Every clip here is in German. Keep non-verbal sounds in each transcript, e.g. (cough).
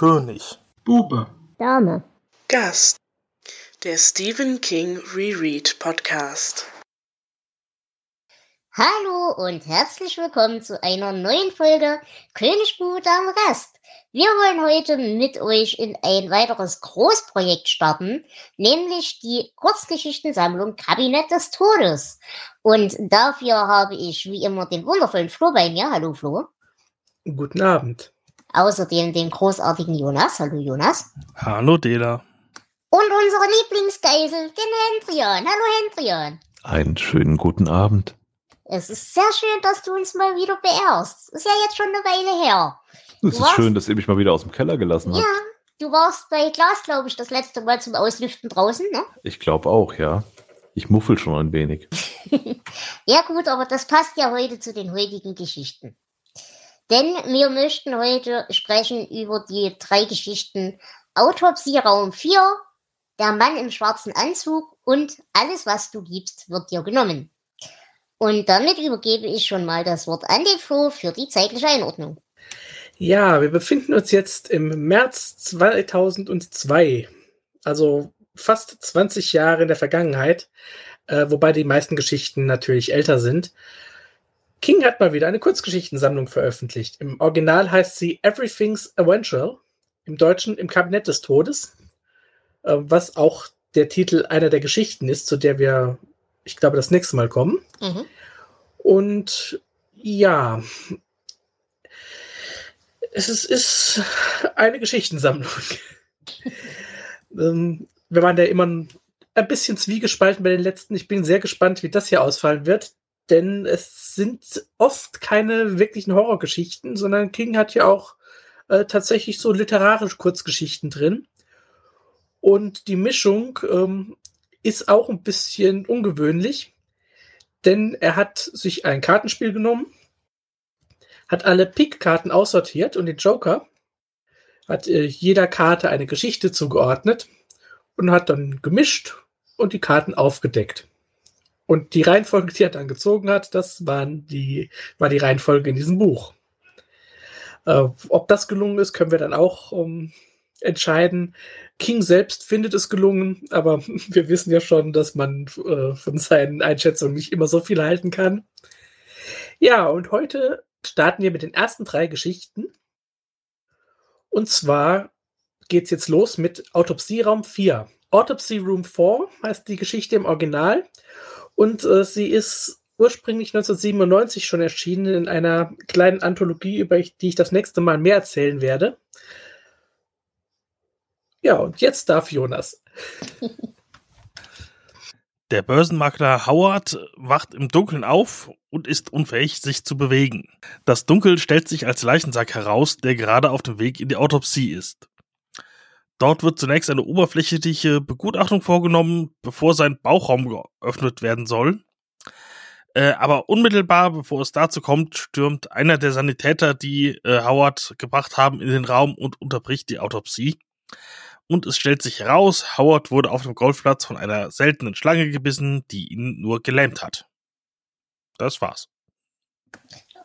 König. Bube. Dame. Gast. Der Stephen King Reread Podcast. Hallo und herzlich willkommen zu einer neuen Folge König Bube Dame Gast. Wir wollen heute mit euch in ein weiteres Großprojekt starten, nämlich die Kurzgeschichtensammlung Kabinett des Todes. Und dafür habe ich wie immer den wundervollen Flo bei mir. Hallo Flo. Guten Abend. Außerdem den großartigen Jonas. Hallo Jonas. Hallo Dela. Und unsere Lieblingsgeisel, den Hendrian. Hallo Hendrian. Einen schönen guten Abend. Es ist sehr schön, dass du uns mal wieder beehrst. Ist ja jetzt schon eine Weile her. Es ist Was? schön, dass ihr mich mal wieder aus dem Keller gelassen habt. Ja, du warst bei Glas, glaube ich, das letzte Mal zum Auslüften draußen, ne? Ich glaube auch, ja. Ich muffel schon ein wenig. (laughs) Ja gut, aber das passt ja heute zu den heutigen Geschichten. Denn wir möchten heute sprechen über die drei Geschichten Autopsie Raum 4, Der Mann im schwarzen Anzug und Alles, was du gibst, wird dir genommen. Und damit übergebe ich schon mal das Wort an den Flo für die zeitliche Einordnung. Ja, wir befinden uns jetzt im März 2002. Also fast 20 Jahre in der Vergangenheit, äh, wobei die meisten Geschichten natürlich älter sind. King hat mal wieder eine Kurzgeschichtensammlung veröffentlicht. Im Original heißt sie Everything's Eventual, im Deutschen Im Kabinett des Todes, äh, was auch der Titel einer der Geschichten ist, zu der wir, ich glaube, das nächste Mal kommen. Mhm. Und ja, es ist, ist eine Geschichtensammlung. (laughs) ähm, wir waren ja immer ein bisschen zwiegespalten bei den letzten. Ich bin sehr gespannt, wie das hier ausfallen wird, denn es sind oft keine wirklichen Horrorgeschichten, sondern King hat ja auch äh, tatsächlich so literarische Kurzgeschichten drin. Und die Mischung ähm, ist auch ein bisschen ungewöhnlich, denn er hat sich ein Kartenspiel genommen, hat alle Pick-Karten aussortiert und den Joker hat äh, jeder Karte eine Geschichte zugeordnet und hat dann gemischt und die Karten aufgedeckt. Und die Reihenfolge, die er dann gezogen hat, das waren die, war die Reihenfolge in diesem Buch. Äh, ob das gelungen ist, können wir dann auch ähm, entscheiden. King selbst findet es gelungen, aber (laughs) wir wissen ja schon, dass man äh, von seinen Einschätzungen nicht immer so viel halten kann. Ja, und heute starten wir mit den ersten drei Geschichten. Und zwar geht's jetzt los mit Autopsieraum 4. Autopsy Room 4 heißt die Geschichte im Original. Und äh, sie ist ursprünglich 1997 schon erschienen in einer kleinen Anthologie, über die ich das nächste Mal mehr erzählen werde. Ja, und jetzt darf Jonas. (laughs) Der Börsenmakler Howard wacht im Dunkeln auf und ist unfähig, sich zu bewegen. Das Dunkel stellt sich als Leichensack heraus, der gerade auf dem Weg in die Autopsie ist. Dort wird zunächst eine oberflächliche Begutachtung vorgenommen, bevor sein Bauchraum geöffnet werden soll. Äh, aber unmittelbar bevor es dazu kommt, stürmt einer der Sanitäter, die äh, Howard gebracht haben, in den Raum und unterbricht die Autopsie. Und es stellt sich heraus, Howard wurde auf dem Golfplatz von einer seltenen Schlange gebissen, die ihn nur gelähmt hat. Das war's.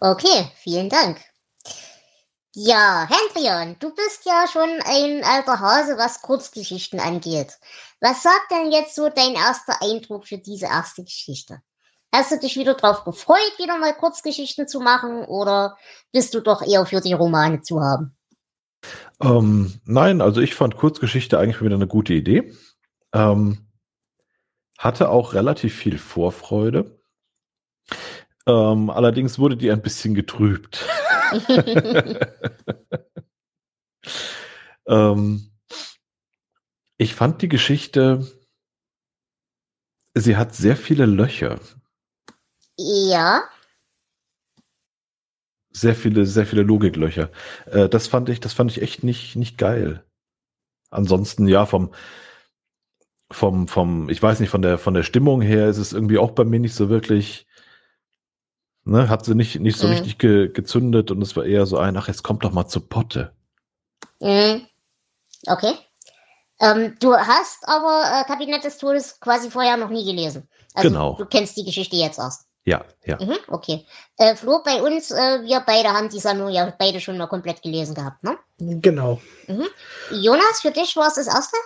Okay, vielen Dank. Ja, Hendrian, du bist ja schon ein alter Hase, was Kurzgeschichten angeht. Was sagt denn jetzt so dein erster Eindruck für diese erste Geschichte? Hast du dich wieder drauf gefreut, wieder mal Kurzgeschichten zu machen, oder bist du doch eher für die Romane zu haben? Ähm, nein, also ich fand Kurzgeschichte eigentlich wieder eine gute Idee. Ähm, hatte auch relativ viel Vorfreude. Ähm, allerdings wurde die ein bisschen getrübt. (laughs) (laughs) ähm, ich fand die Geschichte, sie hat sehr viele Löcher. ja, Sehr viele, sehr viele Logiklöcher. Äh, das fand ich, das fand ich echt nicht, nicht geil. Ansonsten, ja, vom, vom, vom, ich weiß nicht, von der, von der Stimmung her ist es irgendwie auch bei mir nicht so wirklich, ne, hat sie nicht, nicht so Mhm. richtig ge, gezündet und es war eher so ein, ach, jetzt kommt doch mal zu Potte. mhm. okay. Ähm, du hast aber äh, Kabinett des Todes quasi vorher noch nie gelesen. Also Genau. du kennst die Geschichte jetzt erst. Ja, ja. Mhm, okay. Äh, Flo, bei uns, äh, wir beide haben die Sammlung ja beide schon mal komplett gelesen gehabt, ne? Genau. Mhm. Jonas, für dich war es das erste?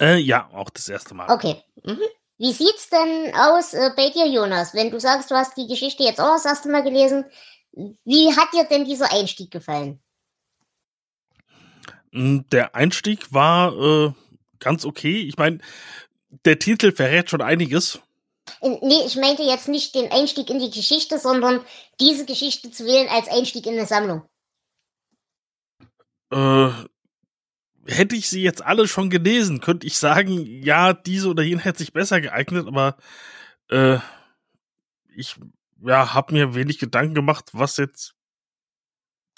Äh, ja, auch das erste Mal. Okay. Mhm. Wie sieht's denn aus äh, bei dir, Jonas? Wenn du sagst, du hast die Geschichte jetzt auch das erste Mal gelesen, wie hat dir denn dieser Einstieg gefallen? Mm, Der Einstieg war äh, ganz okay. Ich meine, der Titel verrät schon einiges. In, nee, ich meinte jetzt nicht den Einstieg in die Geschichte, sondern diese Geschichte zu wählen als Einstieg in eine Sammlung. Äh, hätte ich sie jetzt alle schon gelesen, könnte ich sagen, ja, diese oder jene hätte sich besser geeignet, aber äh, ich ja, habe mir wenig Gedanken gemacht, was jetzt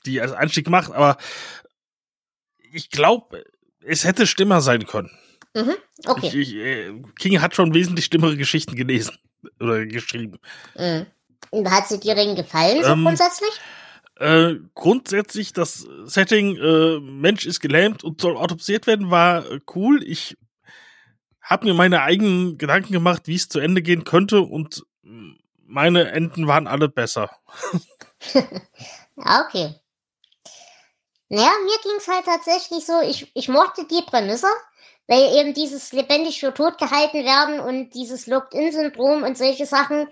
die als Einstieg macht, aber ich glaube, es hätte schlimmer sein können. Mhm. Okay. Ich, ich, äh, King hat schon wesentlich schlimmere Geschichten gelesen (laughs) oder geschrieben. Mhm. Und Hat sie dir denn gefallen, so Ähm, grundsätzlich? Äh, grundsätzlich das Setting äh, Mensch ist gelähmt und soll autopsiert werden war äh, cool. Ich habe mir meine eigenen Gedanken gemacht, wie es zu Ende gehen könnte und meine Enden waren alle besser. (laughs) Okay. Naja, mir ging's halt tatsächlich so, ich, ich mochte die Prämisse, weil eben dieses lebendig für tot gehalten werden und dieses Locked-In-Syndrom und solche Sachen,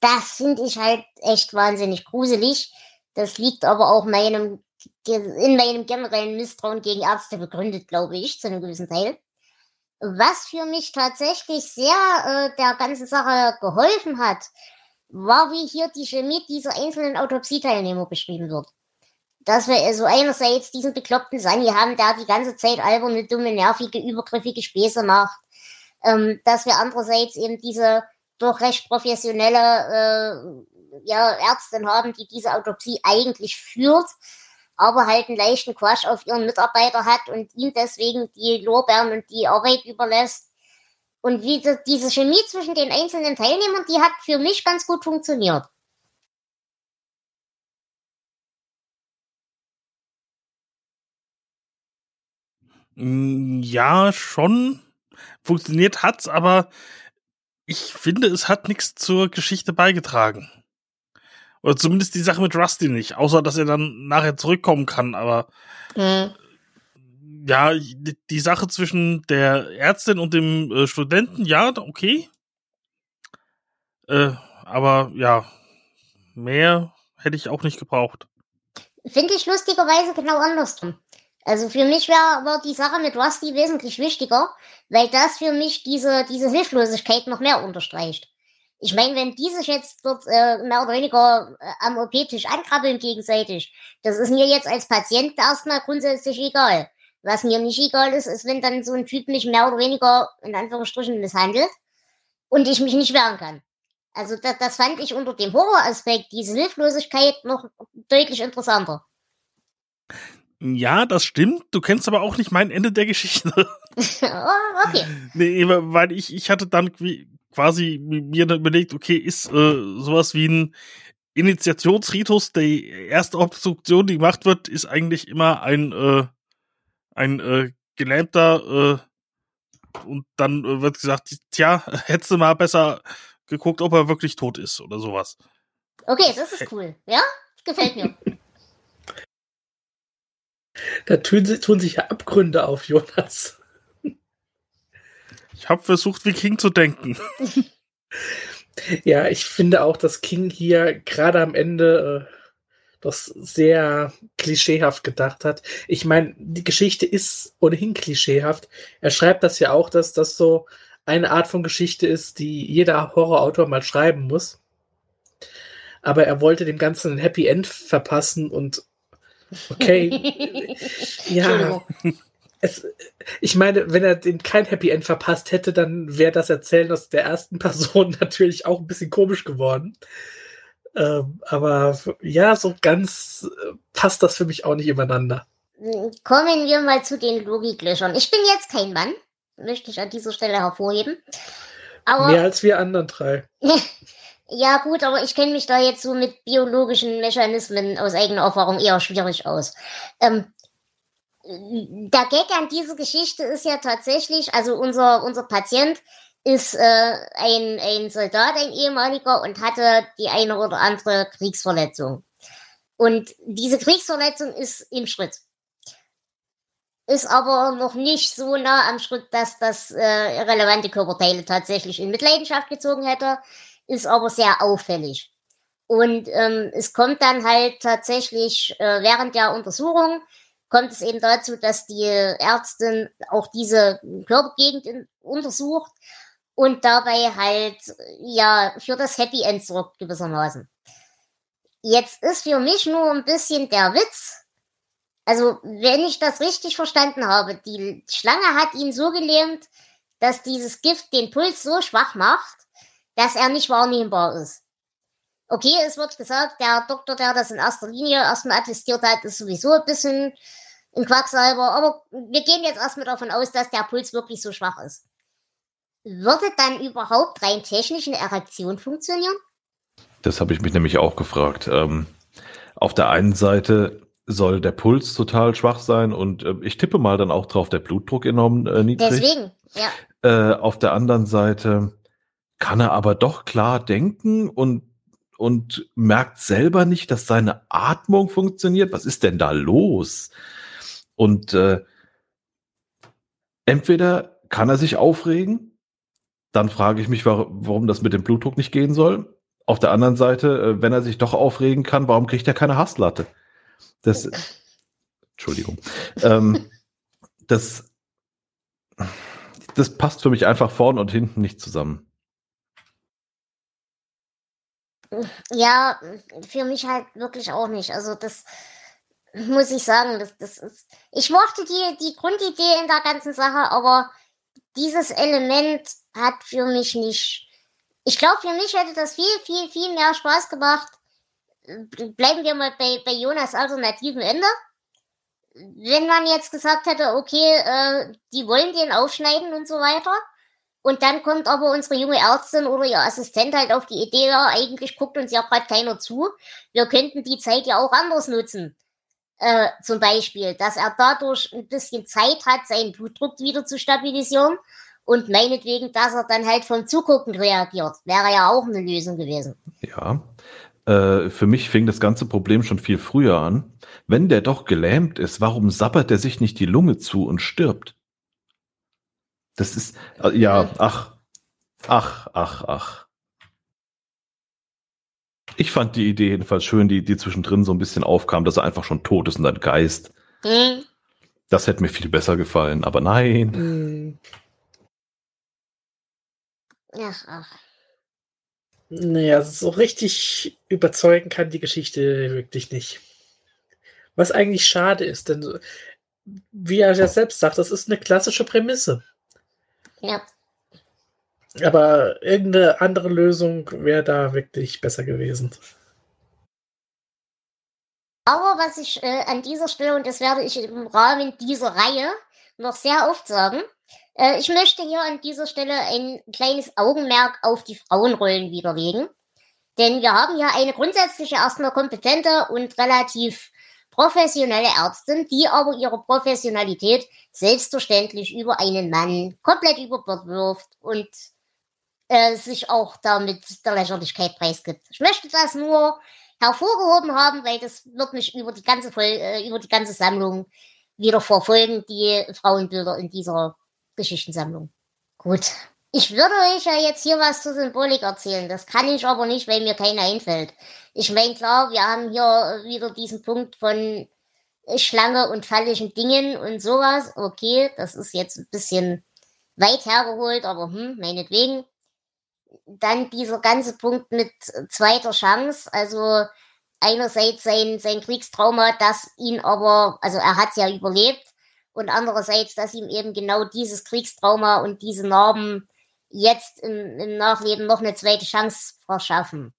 das finde ich halt echt wahnsinnig gruselig. Das liegt aber auch meinem, in meinem generellen Misstrauen gegen Ärzte begründet, glaube ich, zu einem gewissen Teil. Was für mich tatsächlich sehr äh, der ganzen Sache geholfen hat, war, wie hier die Chemie dieser einzelnen Autopsieteilnehmer beschrieben wird. Dass wir also einerseits diesen bekloppten Sani haben, der die ganze Zeit alberne, dumme, nervige, übergriffige Späße macht. Ähm, dass wir andererseits eben diese doch recht professionelle äh, ja, Ärztin haben, die diese Autopsie eigentlich führt, aber halt einen leichten Quatsch auf ihren Mitarbeiter hat und ihm deswegen die Lorbeeren und die Arbeit überlässt. Und wie das, diese Chemie zwischen den einzelnen Teilnehmern, die hat für mich ganz gut funktioniert. Mm, Ja, schon. Funktioniert hat's, aber ich finde, es hat nichts zur Geschichte beigetragen. Oder zumindest die Sache mit Rusty nicht, außer dass er dann nachher zurückkommen kann, aber Mhm. ja, die, die Sache zwischen der Ärztin und dem äh, Studenten, ja, okay. Äh, aber ja, mehr hätte ich auch nicht gebraucht. Finde ich lustigerweise genau andersrum. Also für mich war, war die Sache mit Rusty wesentlich wichtiger, weil das für mich diese, diese Hilflosigkeit noch mehr unterstreicht. Ich meine, wenn die sich jetzt dort äh, mehr oder weniger äh, am OP-Tisch ankrabbeln gegenseitig, das ist mir jetzt als Patient erstmal grundsätzlich egal. Was mir nicht egal ist, ist, wenn dann so ein Typ mich mehr oder weniger in Anführungsstrichen misshandelt und ich mich nicht wehren kann. Also das, das fand ich unter dem Horroraspekt, diese Hilflosigkeit, noch deutlich interessanter. Ja, das stimmt. Du kennst aber auch nicht mein Ende der Geschichte. (laughs) oh, okay. nee, weil ich, ich hatte dann wie- quasi mir dann überlegt, okay, ist äh, sowas wie ein Initiationsritus, die erste Obstruktion, die gemacht wird, ist eigentlich immer ein, äh, ein äh, Gelähmter äh, und dann äh, wird gesagt, tja, (laughs) hättest du mal besser geguckt, ob er wirklich tot ist oder sowas. Okay, das ist cool. Ja, gefällt mir. (laughs) Da tun, tun sich ja Abgründe auf, Jonas. Ich habe versucht, wie King zu denken. (laughs) Ja, ich finde auch, dass King hier gerade am Ende äh, das sehr klischeehaft gedacht hat. Ich meine, die Geschichte ist ohnehin klischeehaft. Er schreibt das ja auch, dass das so eine Art von Geschichte ist, die jeder Horrorautor mal schreiben muss. Aber er wollte dem Ganzen ein Happy End verpassen und okay, (laughs) ja. Es, ich meine, wenn er dem kein Happy End verpasst hätte, dann wäre das Erzählen aus der ersten (laughs) Person natürlich auch ein bisschen komisch geworden. Ähm, aber ja, so ganz äh, passt das für mich auch nicht übereinander. Kommen wir mal zu den Logiklöchern. Ich bin jetzt kein Mann, möchte ich an dieser Stelle hervorheben. Aber Mehr als wir anderen drei. (laughs) Ja, gut, aber ich kenne mich da jetzt so mit biologischen Mechanismen aus eigener Erfahrung eher schwierig aus. Ähm, der Gag an dieser Geschichte ist ja tatsächlich, also unser, unser Patient, ist äh, ein, ein Soldat, ein ehemaliger, und hatte die eine oder andere Kriegsverletzung. Und diese Kriegsverletzung ist im Schritt. Ist aber noch nicht so nah am Schritt, dass das äh, relevante Körperteile tatsächlich in Mitleidenschaft gezogen hätte, ist aber sehr auffällig. Und ähm, es kommt dann halt tatsächlich äh, während der Untersuchung kommt es eben dazu, dass die Ärztin auch diese Körpergegend untersucht und dabei halt ja für das Happy End sorgt gewissermaßen. Jetzt ist für mich nur ein bisschen der Witz. Also, wenn ich das richtig verstanden habe, die Schlange hat ihn so gelähmt, dass dieses Gift den Puls so schwach macht, dass er nicht wahrnehmbar ist. Okay, es wird gesagt, der Doktor, der das in erster Linie erstmal attestiert hat, ist sowieso ein bisschen ein Quacksalber, aber wir gehen jetzt erstmal davon aus, dass der Puls wirklich so schwach ist. Würde dann überhaupt rein technisch eine Erektion funktionieren? Das habe ich mich nämlich auch gefragt. Ähm, auf der einen Seite soll der Puls total schwach sein und äh, ich tippe mal dann auch drauf, der Blutdruck enorm äh, niedrig. Deswegen, ja. Äh, auf der anderen Seite kann er aber doch klar denken und und merkt selber nicht, dass seine Atmung funktioniert. Was ist denn da los? Und äh, entweder kann er sich aufregen, dann frage ich mich, warum das mit dem Blutdruck nicht gehen soll. Auf der anderen Seite, äh, wenn er sich doch aufregen kann, warum kriegt er keine Hasslatte? Das, Entschuldigung. Ähm, (laughs) das, das passt für mich einfach vorne und hinten nicht zusammen. Ja, für mich halt wirklich auch nicht. Also das muss ich sagen, das, das ist. Ich mochte die, die Grundidee in der ganzen Sache, aber dieses Element hat für mich nicht ich glaube, für mich hätte das viel, viel, viel mehr Spaß gemacht. Bleiben wir mal bei, bei Jonas alternativen Ende. Wenn man jetzt gesagt hätte, okay, äh, die wollen den aufschneiden und so weiter. Und dann kommt aber unsere junge Ärztin oder ihr Assistent halt auf die Idee, ja, eigentlich guckt uns ja gerade keiner zu. Wir könnten die Zeit ja auch anders nutzen. Äh, zum Beispiel, dass er dadurch ein bisschen Zeit hat, seinen Blutdruck wieder zu stabilisieren und meinetwegen, dass er dann halt vom Zugucken reagiert. Wäre ja auch eine Lösung gewesen. Ja. Äh, für mich fing das ganze Problem schon viel früher an. Wenn der doch gelähmt ist, warum sappert er sich nicht die Lunge zu und stirbt? Das ist, äh, ja, ach, ach, ach, ach. Ich fand die Idee jedenfalls schön, die, die zwischendrin so ein bisschen aufkam, dass er einfach schon tot ist und ein Geist. Mhm. Das hätte mir viel besser gefallen, aber nein. Mhm. Ach, ach. Naja, so richtig überzeugen kann die Geschichte wirklich nicht. Was eigentlich schade ist, denn wie er ja selbst sagt, das ist eine klassische Prämisse. Ja. Aber irgendeine andere Lösung wäre da wirklich besser gewesen. Aber was ich äh, an dieser Stelle, und das werde ich im Rahmen dieser Reihe noch sehr oft sagen, äh, ich möchte hier an dieser Stelle ein kleines Augenmerk auf die Frauenrollen widerlegen. Denn wir haben hier eine grundsätzlich erstmal kompetente und relativ professionelle Ärztin, die aber ihre Professionalität selbstverständlich über einen Mann komplett über Bord wirft und äh, sich auch damit der Lächerlichkeit preisgibt. Ich möchte das nur hervorgehoben haben, weil das wird mich über die ganze Vol äh, über die ganze Sammlung wieder verfolgen, die Frauenbilder in dieser Geschichtensammlung. Gut. Ich würde euch ja jetzt hier was zur Symbolik erzählen. Das kann ich aber nicht, weil mir keiner einfällt. Ich meine, klar, wir haben hier wieder diesen Punkt von Schlange und fallischen Dingen und sowas. Okay, das ist jetzt ein bisschen weit hergeholt, aber hm, meinetwegen. Dann dieser ganze Punkt mit zweiter Chance. Also einerseits sein, sein Kriegstrauma, das ihn aber, also er hat ja überlebt, und andererseits, dass ihm eben genau dieses Kriegstrauma und diese Narben jetzt im, im Nachleben noch eine zweite Chance verschaffen.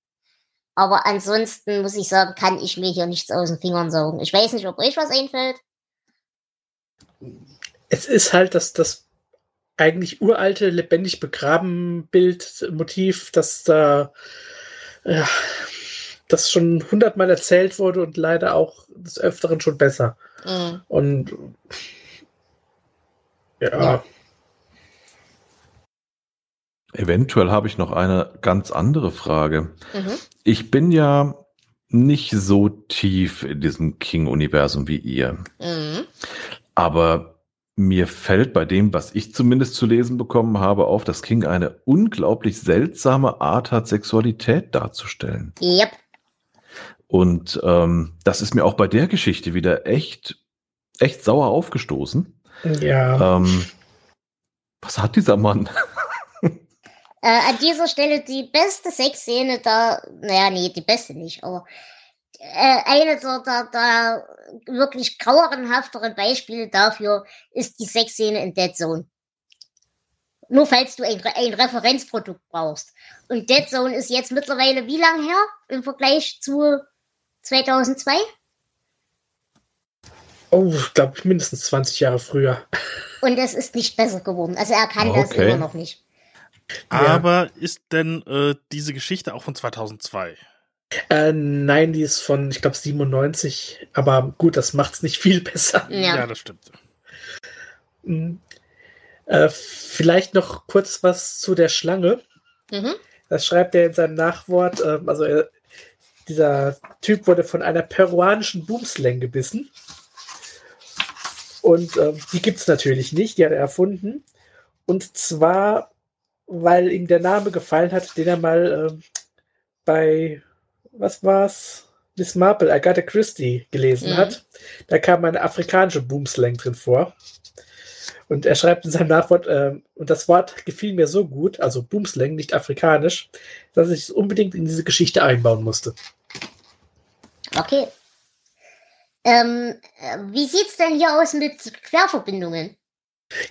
Aber ansonsten muss ich sagen, kann ich mir hier nichts aus den Fingern saugen. Ich weiß nicht, ob euch was einfällt. Es ist halt das, das eigentlich uralte, lebendig begraben Bildmotiv, das da ja, das schon hundertmal erzählt wurde und leider auch des Öfteren schon besser. Mhm. Und ja. ja. Eventuell habe ich noch eine ganz andere Frage. Mhm. Ich bin ja nicht so tief in diesem King-Universum wie ihr. Mhm. Aber mir fällt bei dem, was ich zumindest zu lesen bekommen habe, auf, dass King eine unglaublich seltsame Art hat, Sexualität darzustellen. Yep. Und ähm, das ist mir auch bei der Geschichte wieder echt, echt sauer aufgestoßen. Ja. Ähm, was hat dieser Mann? (laughs) Äh, an dieser Stelle die beste Sexszene da, naja, nee, die beste nicht, aber äh, eine der, der, der wirklich grauenhafteren Beispiele dafür ist die Sexszene in Dead Zone. Nur falls du ein, ein Referenzprodukt brauchst. Und Dead Zone ist jetzt mittlerweile wie lang her im Vergleich zu 2002? Oh, ich glaube mindestens 20 Jahre früher. Und es ist nicht besser geworden. Also er kann das Okay. immer noch nicht. Aber ist denn äh, diese Geschichte auch von 2002? Äh, nein, die ist von, ich glaube, 97. Aber gut, das macht's nicht viel (laughs) besser. Ja. das stimmt. Mhm. Äh, vielleicht noch kurz was zu der Schlange. Mhm. Das schreibt er in seinem Nachwort. ähm, also er, dieser Typ wurde von einer peruanischen Boomslang gebissen. Und ähm, die gibt es natürlich nicht, die hat er erfunden. Und zwar, weil ihm der Name gefallen hat, den er mal ähm, bei, was war's? Miss Marple, Agatha Christie gelesen Mhm. hat. Da kam eine afrikanische Boomslang drin vor. Und er schreibt in seinem Nachwort, ähm, und das Wort gefiel mir so gut, also Boomslang, nicht afrikanisch, dass ich es unbedingt in diese Geschichte einbauen musste. Okay. Ähm, äh, wie sieht's denn hier aus mit Querverbindungen?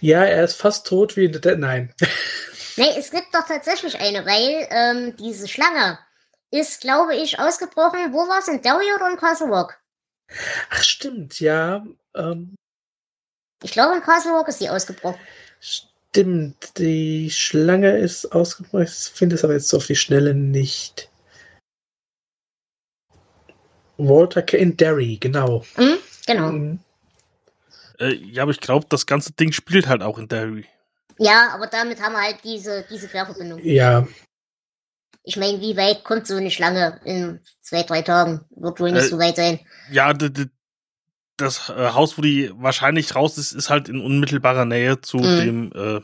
Ja, er ist fast tot wie in der. Nein. (laughs) Nee, es gibt doch tatsächlich eine, weil ähm, diese Schlange ist, glaube ich, ausgebrochen. Wo war's? In Derry oder in Castle Rock? Ach, stimmt, ja. Ähm, Ich glaube, in Castle Rock ist sie ausgebrochen. stimmt, die Schlange ist ausgebrochen. Ich finde es aber jetzt so auf die Schnelle nicht. Walter K. in Derry, genau. Hm? Genau. Mhm. Äh, ja, aber ich glaube, das ganze Ding spielt halt auch in Derry. Ja, aber damit haben wir halt diese, diese Querverbindung. Ja, Ich meine, wie weit kommt so eine Schlange in zwei, drei Tagen? Wird wohl nicht Äh, so weit sein. Ja, das äh, Haus, wo die wahrscheinlich raus ist, ist halt in unmittelbarer Nähe zu Mhm. dem äh,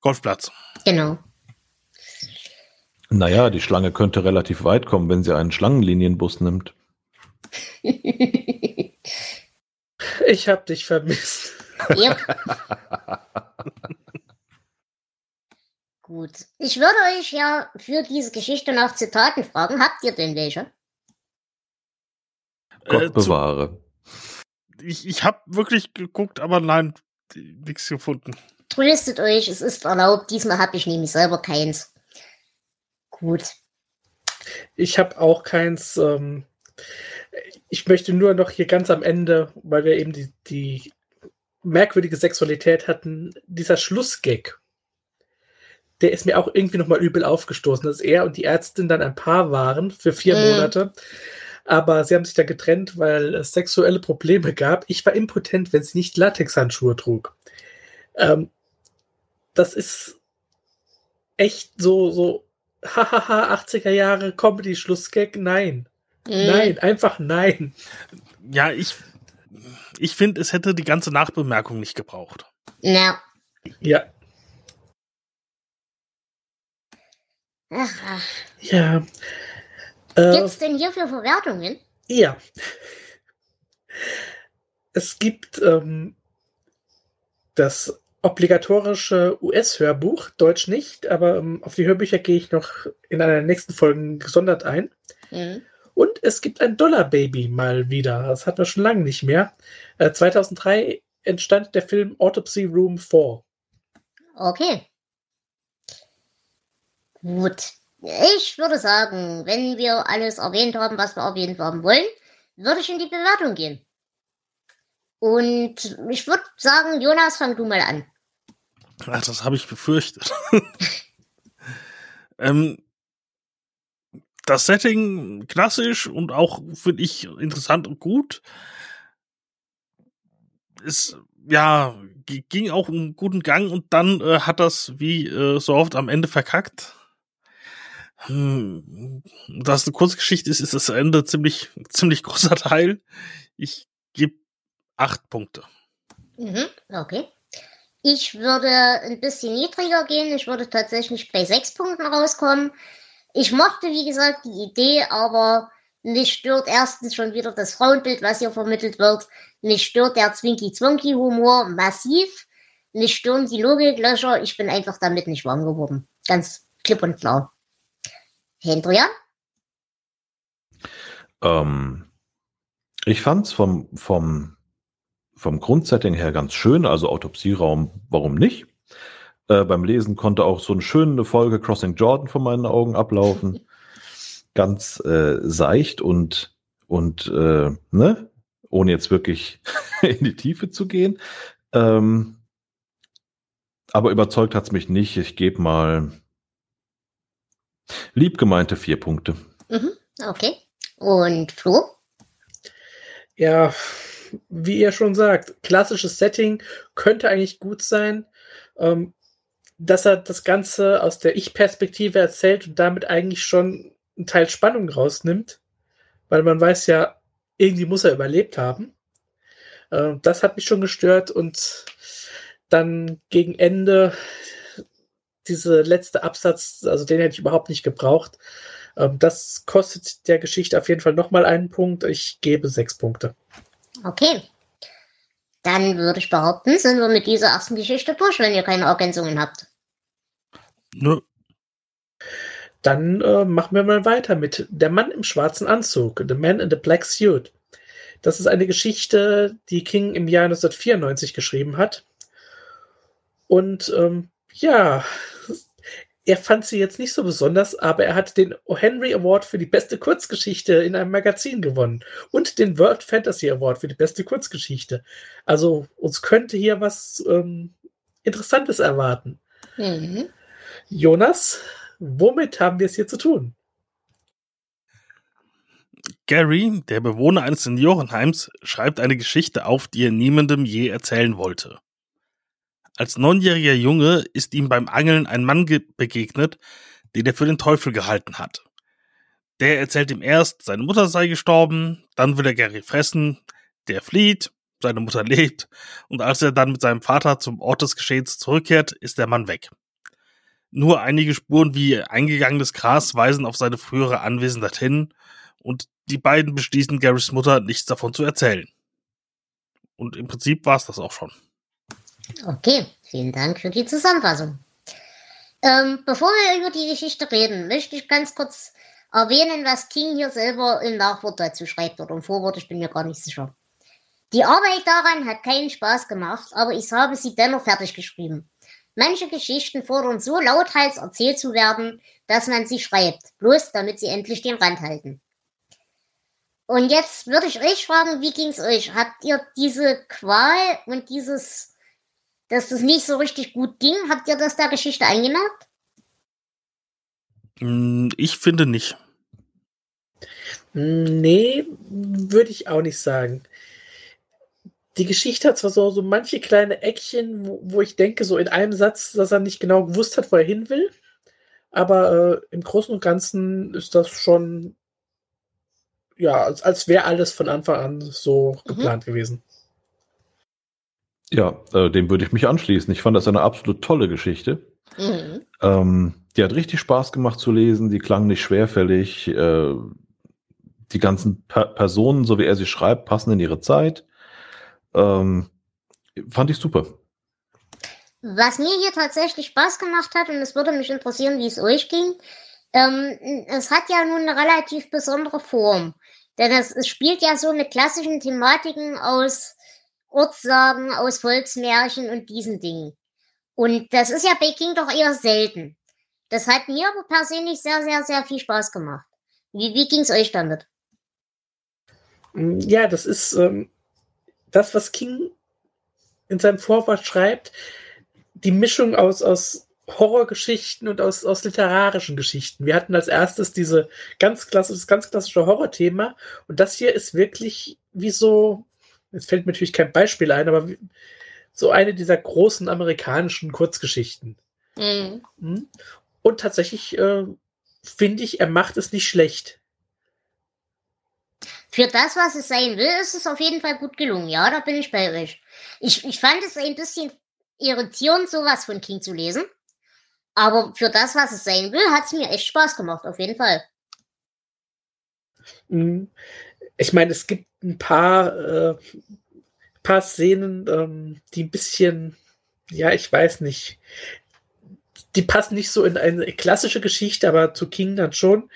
Golfplatz. Genau. Naja, die Schlange könnte relativ weit kommen, wenn sie einen Schlangenlinienbus nimmt. (laughs) ich habe dich vermisst. Yep. (laughs) Gut. Ich würde euch ja für diese Geschichte nach Zitaten fragen. Habt ihr denn welche? Gott Äh, zu, bewahre. ich ich habe wirklich geguckt, aber nein, nichts gefunden. Tröstet euch, es ist erlaubt. Diesmal habe ich nämlich selber keins. Gut. Ich habe auch keins. Ähm, ich möchte nur noch hier ganz am Ende, weil wir eben die, die merkwürdige Sexualität hatten, dieser Schlussgag. Der ist mir auch irgendwie nochmal übel aufgestoßen, dass er und die Ärztin dann ein Paar waren für vier Mhm. Monate. Aber sie haben sich da getrennt, weil es sexuelle Probleme gab. Ich war impotent, wenn sie nicht Latexhandschuhe trug. Ähm, das ist echt so, so, hahaha, 80er Jahre Comedy-Schlussgag. Nein. Hm, Nein, einfach nein. Ja, ich, ich finde, es hätte die ganze Nachbemerkung nicht gebraucht. Na. Ja, Ach, ach. ja. Äh, Gibt's denn hier für Verwertungen? ja. Es gibt ähm, das obligatorische US-Hörbuch, Deutsch nicht, aber ähm, auf die Hörbücher gehe ich noch in einer der nächsten Folgen gesondert ein. Hm. Und es gibt ein Dollar-Baby mal wieder. Das hatten wir schon lange nicht mehr. Äh, 2003 entstand der Film Autopsy Room 4. Okay. Gut. Ich würde sagen, wenn wir alles erwähnt haben, was wir erwähnt haben wollen, würde ich in die Bewertung gehen. Und ich würde sagen, Jonas, fang du mal an. Ach, das habe ich befürchtet. (laughs) ähm, das Setting klassisch und auch finde ich interessant und gut. Es ja, ging auch einen guten Gang und dann äh, hat das wie äh, so oft am Ende verkackt. Hm, das eine Kurzgeschichte ist, ist das Ende ziemlich, ziemlich (laughs) großer Teil. Ich gebe acht Punkte. Mhm, okay. Ich würde ein bisschen niedriger gehen. Ich würde tatsächlich bei sechs Punkten rauskommen. Ich mochte, wie gesagt, die Idee, aber mich stört erstens schon wieder das Frauenbild, was hier vermittelt wird. Mich stört der Zwinky-Zwonky-Humor massiv. Mich stören die Logiklöcher. Ich bin einfach damit nicht warm geworden. Ganz klipp und klar. Hendrian? Ähm, ich fand's vom, vom, vom Grundsetting her ganz schön, also Autopsieraum, warum nicht? Äh, beim Lesen konnte auch so eine schöne Folge Crossing Jordan vor meinen Augen ablaufen. (laughs) ganz äh, seicht und, und äh, ne? ohne jetzt wirklich (laughs) in die Tiefe zu gehen. Ähm, aber überzeugt hat's mich nicht. Ich gebe mal lieb gemeinte vier Punkte. Mhm, okay. Und Flo? Ja, wie ihr schon sagt, klassisches Setting könnte eigentlich gut sein. Ähm, dass er das Ganze aus der Ich-Perspektive erzählt und damit eigentlich schon einen Teil Spannung rausnimmt, weil man weiß ja, irgendwie muss er überlebt haben. Äh, das hat mich schon gestört und dann gegen Ende diese letzte Absatz, also den hätte ich überhaupt nicht gebraucht. Ähm, das kostet der Geschichte auf jeden Fall nochmal einen Punkt. Ich gebe sechs Punkte. Okay. Dann würde ich behaupten, sind wir mit dieser ersten Geschichte durch, wenn ihr keine Ergänzungen habt. Nö. Dann äh, machen wir mal weiter mit Der Mann im schwarzen Anzug, The Man in the Black Suit. Das ist eine Geschichte, die King im Jahr 1994 geschrieben hat. Und ähm, ja, er fand sie jetzt nicht so besonders, aber er hat den O. Henry Award für die beste Kurzgeschichte in einem Magazin gewonnen und den World Fantasy Award für die beste Kurzgeschichte. Also uns könnte hier was ähm, Interessantes erwarten. Mhm. Jonas, womit haben wir es hier zu tun? Gary, der Bewohner eines Seniorenheims, schreibt eine Geschichte auf, die er niemandem je erzählen wollte. Als neunjähriger Junge ist ihm beim Angeln ein Mann begegnet, den er für den Teufel gehalten hat. Der erzählt ihm erst, seine Mutter sei gestorben, dann will er Gary fressen, der flieht, seine Mutter (laughs) lebt, und als er dann mit seinem Vater zum Ort des Geschehens zurückkehrt, ist der Mann weg. Nur einige Spuren wie eingegangenes Gras weisen auf seine frühere Anwesenheit hin, und die beiden beschließen, Garys Mutter nichts davon zu erzählen. Und im Prinzip war es das auch schon. Okay, vielen Dank für die Zusammenfassung. Ähm, bevor wir über die Geschichte reden, möchte ich ganz kurz erwähnen, was King hier selber im Nachwort dazu schreibt oder im Vorwort, ich bin mir gar nicht sicher. Die Arbeit daran hat keinen Spaß gemacht, aber ich habe sie dennoch fertig geschrieben. Manche Geschichten fordern so lauthals erzählt zu werden, dass man sie schreibt, bloß damit sie endlich den Rand halten. Und jetzt würde ich euch fragen, wie ging's euch? Habt ihr diese Qual und dieses dass das nicht so richtig gut ging. Habt ihr das der Geschichte eingemerkt? Hm, ich finde nicht. Nee, würde ich auch nicht sagen. Die Geschichte hat zwar so, so manche kleine Eckchen, wo, wo ich denke, so in einem Satz, dass er nicht genau gewusst hat, wo er hin will. Aber äh, im Großen und Ganzen ist das schon, ja, als, als wäre alles von Anfang an so mhm. geplant gewesen. Ja, äh, dem würde ich mich anschließen. Ich fand das eine absolut tolle Geschichte. Mhm. Ähm, die hat richtig Spaß gemacht zu lesen, die klang nicht schwerfällig. Äh, die ganzen per Personen, so wie er sie schreibt, passen in ihre Zeit. Ähm, fand ich super. Was mir hier tatsächlich Spaß gemacht hat, und es würde mich interessieren, wie es euch ging, ähm, es hat ja nun eine relativ besondere Form. Denn es, es spielt ja so eine klassischen Thematiken aus Ortssagen, aus Volksmärchen und diesen Dingen. Und das ist ja bei King doch eher selten. Das hat mir aber persönlich sehr, sehr, sehr viel Spaß gemacht. Wie, wie ging es euch damit? Ja, das ist ähm, das, was King in seinem Vorwort schreibt, die Mischung aus, aus Horrorgeschichten und aus, aus literarischen Geschichten. Wir hatten als erstes diese ganz klassische, ganz klassische Horrorthema und das hier ist wirklich wie so Jetzt fällt mir natürlich kein Beispiel ein, aber so eine dieser großen amerikanischen Kurzgeschichten. Mhm. Hm? Und tatsächlich äh, finde ich, er macht es nicht schlecht. Für das, was es sein will, ist es auf jeden Fall gut gelungen. Ja, da bin ich bei euch. Ich, ich fand es ein bisschen irritierend, sowas von King zu lesen. Aber für das, was es sein will, hat es mir echt Spaß gemacht, auf jeden Fall. Hm. Ich meine, es gibt ein paar, äh, paar Szenen, ähm, die ein bisschen, ja, ich weiß nicht, die passen nicht so in eine klassische Geschichte, aber zu King dann schon.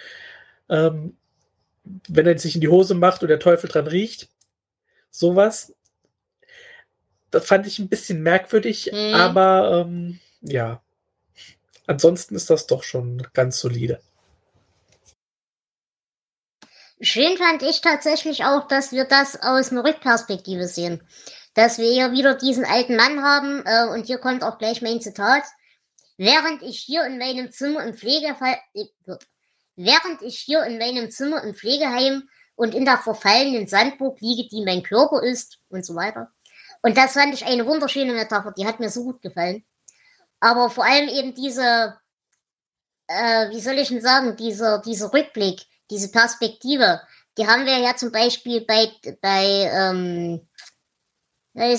Ähm, wenn er sich in die Hose macht und der Teufel dran riecht. Sowas. Das fand ich ein bisschen merkwürdig, Mhm. aber ähm, ja. Ansonsten ist das doch schon ganz solide. Schön fand ich tatsächlich auch, dass wir das aus einer Rückperspektive sehen. Dass wir hier wieder diesen alten Mann haben, äh, und hier kommt auch gleich mein Zitat. Während ich hier in meinem Zimmer im Pflegefall, äh, während ich hier in meinem Zimmer im Pflegeheim und in der verfallenen Sandburg liege, die mein Körper ist und so weiter. Und das fand ich eine wunderschöne Metapher, die hat mir so gut gefallen. Aber vor allem eben diese, äh, wie soll ich denn sagen, dieser, dieser Rückblick, diese Perspektive, die haben wir ja zum Beispiel bei, bei ähm, äh,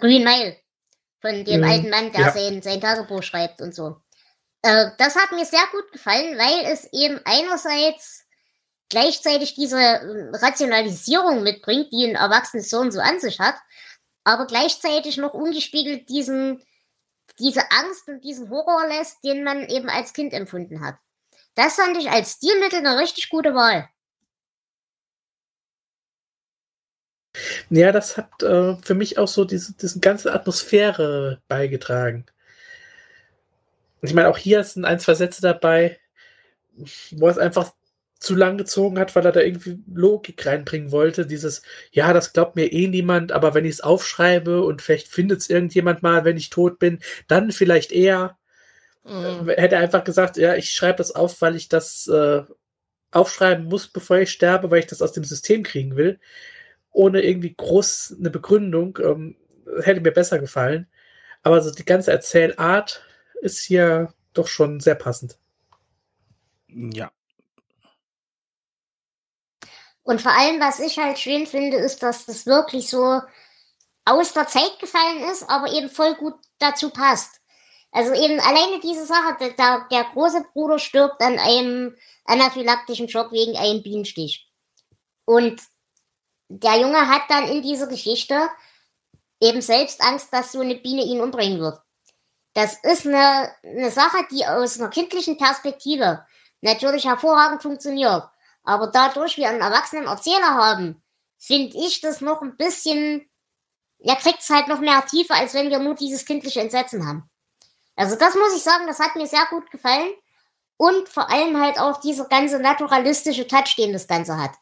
Green Mile von dem Mhm, alten Mann, der ja. sein, sein Tagebuch schreibt und so. Äh, das hat mir sehr gut gefallen, weil es eben einerseits gleichzeitig diese ähm, Rationalisierung mitbringt, die ein erwachsenes Sohn so an sich hat, aber gleichzeitig noch ungespiegelt diesen, diese Angst und diesen Horror lässt, den man eben als Kind empfunden hat. Das fand ich als Stilmittel eine richtig gute Wahl. Ja, das hat äh, für mich auch so diese, diese ganze Atmosphäre beigetragen. Ich meine, auch hier sind ein, zwei Sätze dabei, wo es einfach zu lang gezogen hat, weil er da irgendwie Logik reinbringen wollte. Dieses, ja, das glaubt mir eh niemand, aber wenn ich es aufschreibe und vielleicht findet es irgendjemand mal, wenn ich tot bin, dann vielleicht eher. Mhm. Hätte einfach gesagt, ja, ich schreibe das auf, weil ich das äh, aufschreiben muss, bevor ich sterbe, weil ich das aus dem System kriegen will ohne irgendwie groß eine Begründung, ähm, hätte mir besser gefallen. Aber so die ganze Erzählart ist hier doch schon sehr passend. Ja. Und vor allem, was ich halt schön finde, ist, dass das wirklich so aus der Zeit gefallen ist, aber eben voll gut dazu passt. Also eben alleine diese Sache, der, der, große Bruder stirbt an einem anaphylaktischen Schock wegen einem Bienenstich. Und der Junge hat dann in dieser Geschichte eben selbst Angst, dass so eine Biene ihn umbringen wird. Das ist eine, eine Sache, die aus einer kindlichen Perspektive natürlich hervorragend funktioniert. Aber dadurch wir einen erwachsenen Erzähler haben, finde ich das noch ein bisschen, ja, kriegt es halt noch mehr Tiefe, als wenn wir nur dieses kindliche Entsetzen haben. Also das muss ich sagen, das hat mir sehr gut gefallen. Und vor allem halt auch dieser ganze naturalistische Touch, den das Ganze hat.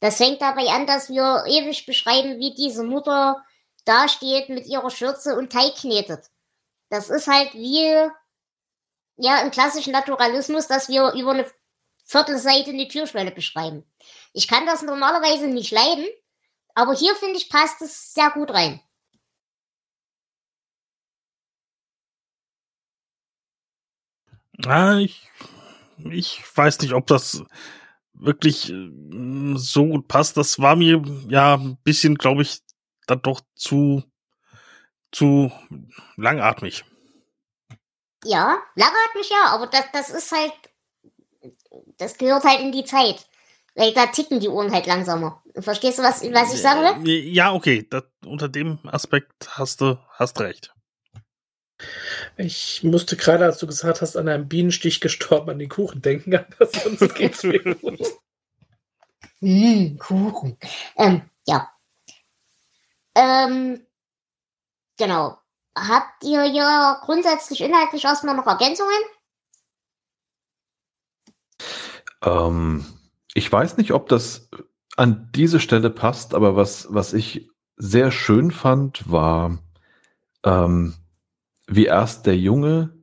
Das fängt dabei an, dass wir ewig beschreiben, wie diese Mutter dasteht mit ihrer Schürze und Teig knetet. Das ist halt wie, ja, im klassischen Naturalismus, dass wir über eine Viertelseite eine Türschwelle beschreiben. Ich kann das normalerweise nicht leiden, aber hier finde ich, passt es sehr gut rein. Ah, ich, ich weiß nicht, ob das wirklich äh, so gut passt. Das war mir ja ein bisschen, glaube ich, dann doch zu, zu langatmig. Ja, langert mich ja, aber das, das ist halt, das gehört halt in die Zeit. Weil da ticken die Uhren halt langsamer. Verstehst du, was, was ich sagen will? Äh, Ja, okay. Das, unter dem Aspekt hast du hast recht. Ich musste gerade, als du gesagt hast, an einem Bienenstich gestorben an den Kuchen denken, (laughs) aber sonst geht's mir (laughs) gut. Hm, Kuchen. Ähm, ja. Ähm, genau. Habt ihr ja grundsätzlich inhaltlich erstmal noch Ergänzungen? Ähm, ich weiß nicht, ob das an diese Stelle passt, aber was, was ich sehr schön fand, war, ähm, wie erst der Junge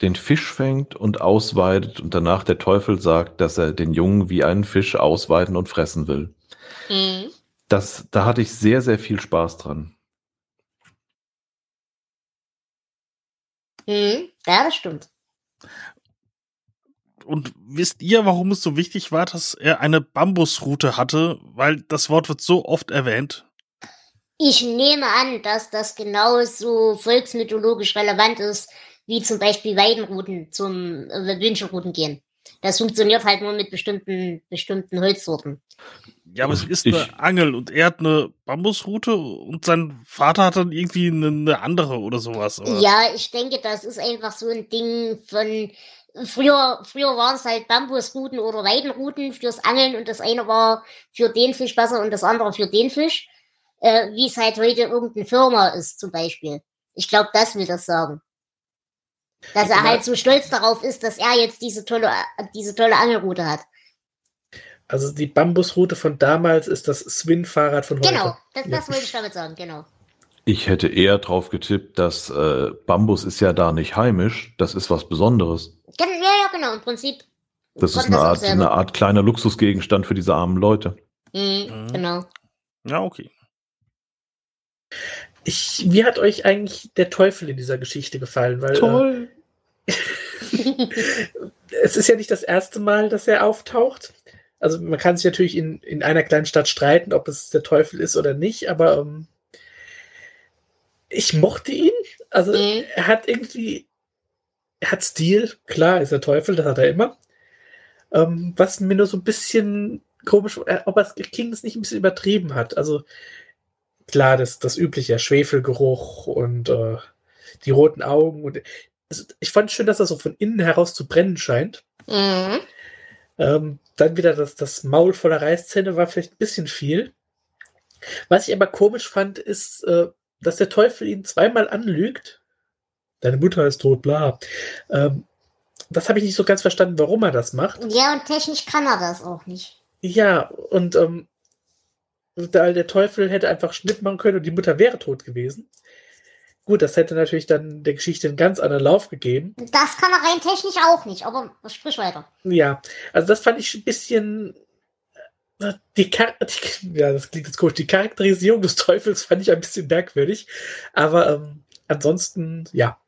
den Fisch fängt und ausweidet und danach der Teufel sagt, dass er den Jungen wie einen Fisch ausweiden und fressen will. Mhm. Das, da hatte ich sehr, sehr viel Spaß dran. Mhm. Ja, das stimmt. Und wisst ihr, warum es so wichtig war, dass er eine Bambusroute hatte? Weil das Wort wird so oft erwähnt. Ich nehme an, dass das genauso volksmythologisch relevant ist, wie zum Beispiel Weidenrouten zum äh, Wünschelrouten gehen. Das funktioniert halt nur mit bestimmten, bestimmten Holzsorten. Ja, aber es ist Ich- eine Angel und er hat eine Bambusroute und sein Vater hat dann irgendwie eine, eine andere oder sowas. Aber Ja, ich denke, das ist einfach so ein Ding von. Früher, früher waren es halt Bambusrouten oder Weidenrouten fürs Angeln und das eine war für den Fisch besser und das andere für den Fisch. Äh, wie es halt heute irgendeine Firma ist, zum Beispiel. Ich glaube, das will das sagen. Dass er Ja. halt so stolz darauf ist, dass er jetzt diese tolle, diese tolle Angelroute hat. Also die Bambusroute von damals ist das Swin-Fahrrad von heute. Genau, das, Ja. das wollte ich damit sagen, genau. Ich hätte eher drauf getippt, dass äh, Bambus ist ja da nicht heimisch. Das ist was Besonderes. Ja, ja, genau, im Prinzip. Das ist eine auch Art, eine Art kleiner Luxusgegenstand für diese armen Leute. Mhm, Mhm. Genau. ja, okay. Ich, wie hat euch eigentlich der Teufel in dieser Geschichte gefallen? Weil, Äh, (laughs) es ist ja nicht das erste Mal, dass er auftaucht. Also man kann sich natürlich in, in einer kleinen Stadt streiten, ob es der Teufel ist oder nicht, aber ähm, ich mochte ihn. Also Mhm. er hat irgendwie, er hat Stil, klar, ist der Teufel, das hat er immer. Ähm, was mir nur so ein bisschen komisch, äh, ob er King es nicht ein bisschen übertrieben hat. Also klar, das, das übliche Schwefelgeruch und äh, die roten Augen. Und also, ich fand schön, dass er so von innen heraus zu brennen scheint. Mhm. Ähm, dann wieder das, das Maul voller Reißzähne war vielleicht ein bisschen viel. Was ich aber komisch fand, ist, äh, dass der Teufel ihn zweimal anlügt. Deine Mutter ist tot, bla. Ähm, das habe ich nicht so ganz verstanden, warum er das macht. Ja, und technisch kann er das auch nicht. Ja, und ähm, da der Teufel hätte einfach Schnitt machen können und die Mutter wäre tot gewesen. Gut, das hätte natürlich dann der Geschichte einen ganz anderen Lauf gegeben. Das kann er rein technisch auch nicht, aber sprich weiter. Ja, also das fand ich ein bisschen. äh, Die, Char die, ja, das klingt jetzt komisch. Die Charakterisierung des Teufels fand ich ein bisschen merkwürdig. Aber ähm, ansonsten, ja,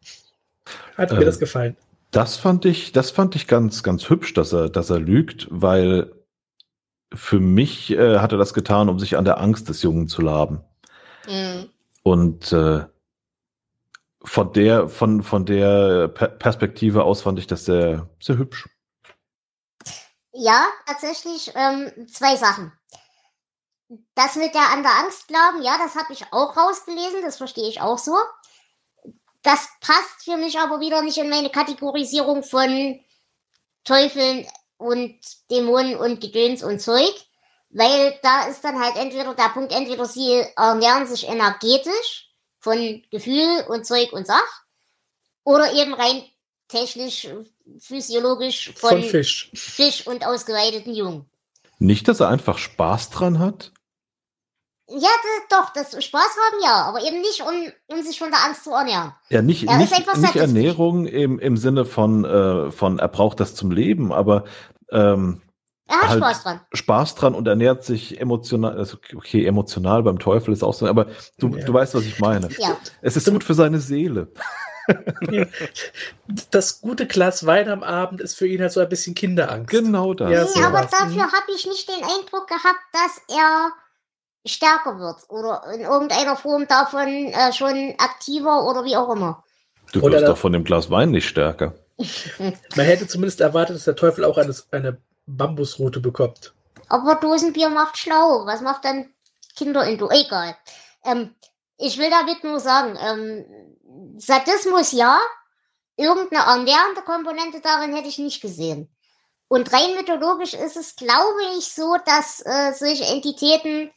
hat mir Ähm, das gefallen. Das fand ich, das fand ich ganz, ganz hübsch, dass er, dass er lügt, weil für mich äh, hat er das getan, um sich an der Angst des Jungen zu laben. Mhm. Und äh, von der, von, von der Per- Perspektive aus fand ich das sehr, sehr hübsch. Ja, tatsächlich ähm, zwei Sachen. Das mit der an der Angst glauben, ja, das habe ich auch rausgelesen, das verstehe ich auch so. Das passt für mich aber wieder nicht in meine Kategorisierung von Teufeln und Dämonen und Gedöns und Zeug, weil da ist dann halt entweder der Punkt, entweder sie ernähren sich energetisch von Gefühl und Zeug und Sach, oder eben rein technisch, physiologisch Von, von, Fisch. Fisch und ausgeweideten Jungen. Nicht, dass er einfach Spaß dran hat. Ja, doch, das Spaß haben ja, aber eben nicht, um, um sich von der Angst zu ernähren. Ja, nicht, Er ist nicht, nicht. Ernährung im, im Sinne von, äh, von, er braucht das zum Leben, aber ähm, Er hat Halt. Spaß dran. Spaß dran und ernährt sich emotional, also okay, emotional beim Teufel ist auch so, aber du, Ja. du weißt, was ich meine. Ja. Es ist gut für seine Seele. (laughs) Das gute Glas Wein am Abend ist für ihn halt so ein bisschen Kinderangst. Genau das. Ja, nee, aber dafür Mhm. habe ich nicht den Eindruck gehabt, dass er stärker wird oder in irgendeiner Form davon äh, schon aktiver oder wie auch immer. Du wirst doch von dem Glas Wein nicht stärker. (laughs) Man hätte zumindest erwartet, dass der Teufel auch eine, eine Bambusroute bekommt. Aber Dosenbier macht schlau. Was macht dann Kinder in du? Egal. Ähm, ich will damit nur sagen, ähm, Sadismus ja, irgendeine ernährende Komponente darin hätte ich nicht gesehen. Und rein mythologisch ist es, glaube ich, so, dass äh, solche Entitäten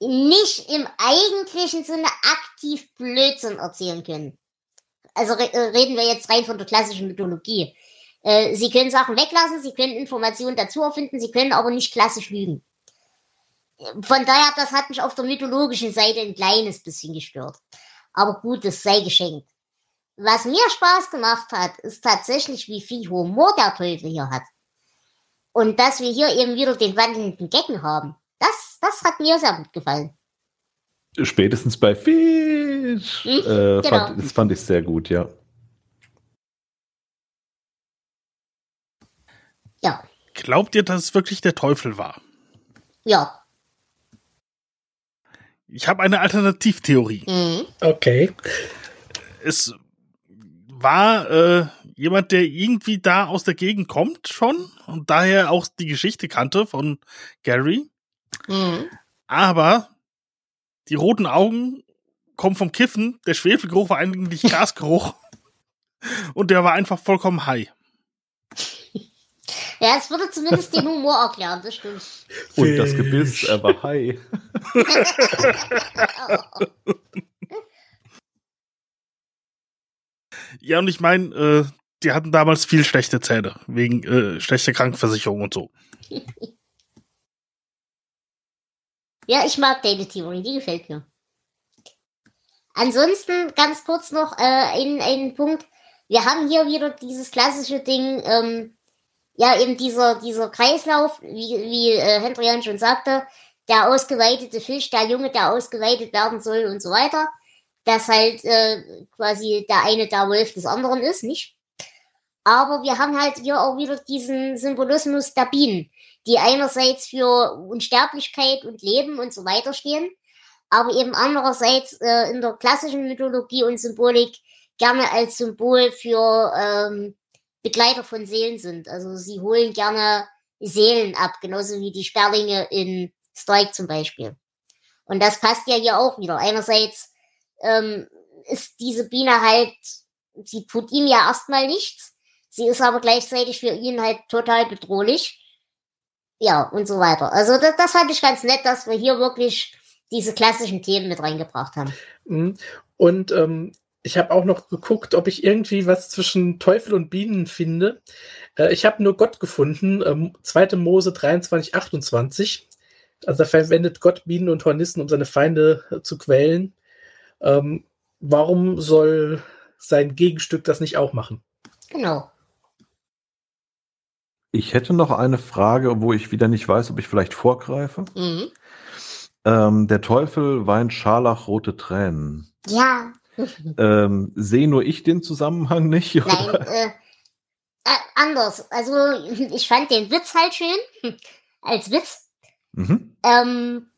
nicht im eigentlichen Sinne aktiv Blödsinn erzählen können. Also re äh, reden wir jetzt rein von der klassischen Mythologie. Äh, sie können Sachen weglassen, sie können Informationen dazu erfinden, sie können aber nicht klassisch lügen. Von daher, das hat mich auf der mythologischen Seite ein kleines bisschen gestört. Aber gut, das sei geschenkt. Was mir Spaß gemacht hat, ist tatsächlich, wie viel Humor der Teufel hier hat. Und dass wir hier eben wieder den wandelnden Gecken haben. Das, das hat mir sehr gut gefallen. Spätestens bei Fisch. Mhm, äh, genau. fand, das fand ich sehr gut, ja. Ja. Glaubt ihr, dass es wirklich der Teufel war? Ja. Ich habe eine Alternativtheorie. Mhm. Okay. Es war äh, jemand, der irgendwie da aus der Gegend kommt schon und daher auch die Geschichte kannte von Gary Mhm. Aber die roten Augen kommen vom Kiffen, der Schwefelgeruch war eigentlich (laughs) Gasgeruch und der war einfach vollkommen high. Ja, es würde zumindest den Humor erklären, das stimmt. Und das. Gebiss, er war high. (laughs) Ja, und ich meine, äh, die hatten damals viel schlechte Zähne, wegen äh, schlechter Krankenversicherung und so. (laughs) Ja, ich mag deine Theorie, die gefällt mir. Ansonsten ganz kurz noch äh, ein, ein Punkt. Wir haben hier wieder dieses klassische Ding, ähm, ja, eben dieser, dieser Kreislauf, wie, wie äh, Hendrian schon sagte, der ausgeweitete Fisch, der Junge, der ausgeweitet werden soll und so weiter. Dass halt äh, quasi der eine der Wolf des anderen ist, nicht? Aber wir haben halt hier auch wieder diesen Symbolismus der Bienen, die einerseits für Unsterblichkeit und Leben und so weiter stehen, aber eben andererseits äh, in der klassischen Mythologie und Symbolik gerne als Symbol für ähm, Begleiter von Seelen sind. Also sie holen gerne Seelen ab, genauso wie die Sperlinge in Strike zum Beispiel. Und das passt ja hier auch wieder. Einerseits ähm, ist diese Biene halt, sie tut ihm ja erstmal nichts, sie ist aber gleichzeitig für ihn halt total bedrohlich. Ja, und so weiter. Also das, das fand ich ganz nett, dass wir hier wirklich diese klassischen Themen mit reingebracht haben. Mhm. Und ähm, ich habe auch noch geguckt, ob ich irgendwie was zwischen Teufel und Bienen finde. Äh, ich habe nur Gott gefunden, ähm, 2. Mose 23, 28. Also da verwendet Gott Bienen und Hornissen, um seine Feinde äh, zu quälen. Ähm, warum soll sein Gegenstück das nicht auch machen? Genau. Ich hätte noch eine Frage, wo ich wieder nicht weiß, ob ich vielleicht vorgreife. Mhm. Ähm, der Teufel weint scharlachrote Tränen. Ja. (laughs) Ähm, Sehe nur ich den Zusammenhang nicht? Nein, Oder? äh, äh, anders. Also ich fand den Witz halt schön. (laughs) Als Witz. Mhm. Ähm,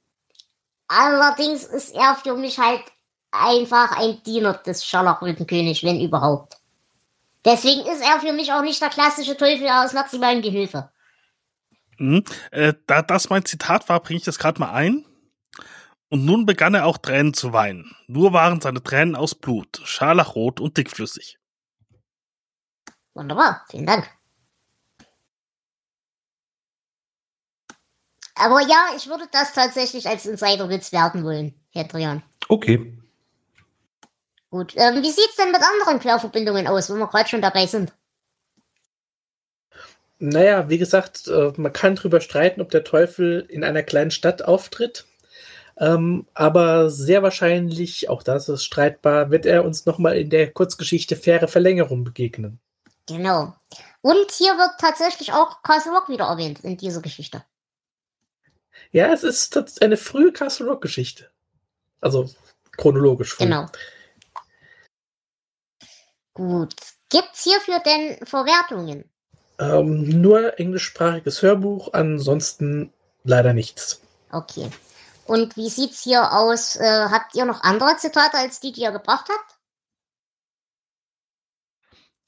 allerdings ist er für mich halt einfach ein Diener des Scharlachrötenkönig, wenn überhaupt. Deswegen ist er für mich auch nicht der klassische Teufel aus maximalen Gehilfe. Mhm. Äh, da das mein Zitat war, bringe ich das gerade mal ein. Und nun begann er auch Tränen zu weinen. Nur waren seine Tränen aus Blut, scharlachrot und dickflüssig. Wunderbar, vielen Dank. Aber ja, ich würde das tatsächlich als Insiderwitz werten wollen, Herr Drian. Okay. Gut, ähm, wie sieht's denn mit anderen Querverbindungen aus, wenn wir gerade schon dabei sind? Naja, wie gesagt, äh, man kann drüber streiten, ob der Teufel in einer kleinen Stadt auftritt. Ähm, aber sehr wahrscheinlich, auch das ist streitbar, wird er uns nochmal in der Kurzgeschichte Faire Verlängerung begegnen. Genau. Und hier wird tatsächlich auch Castle Rock wieder erwähnt in dieser Geschichte. Ja, es ist eine frühe Castle Rock Geschichte. Also chronologisch früh. Genau. Gut. Gibt's hierfür denn Verwertungen? Ähm, nur englischsprachiges Hörbuch, ansonsten leider nichts. Okay. Und wie sieht's hier aus? Äh, habt ihr noch andere Zitate als die, die ihr gebracht habt?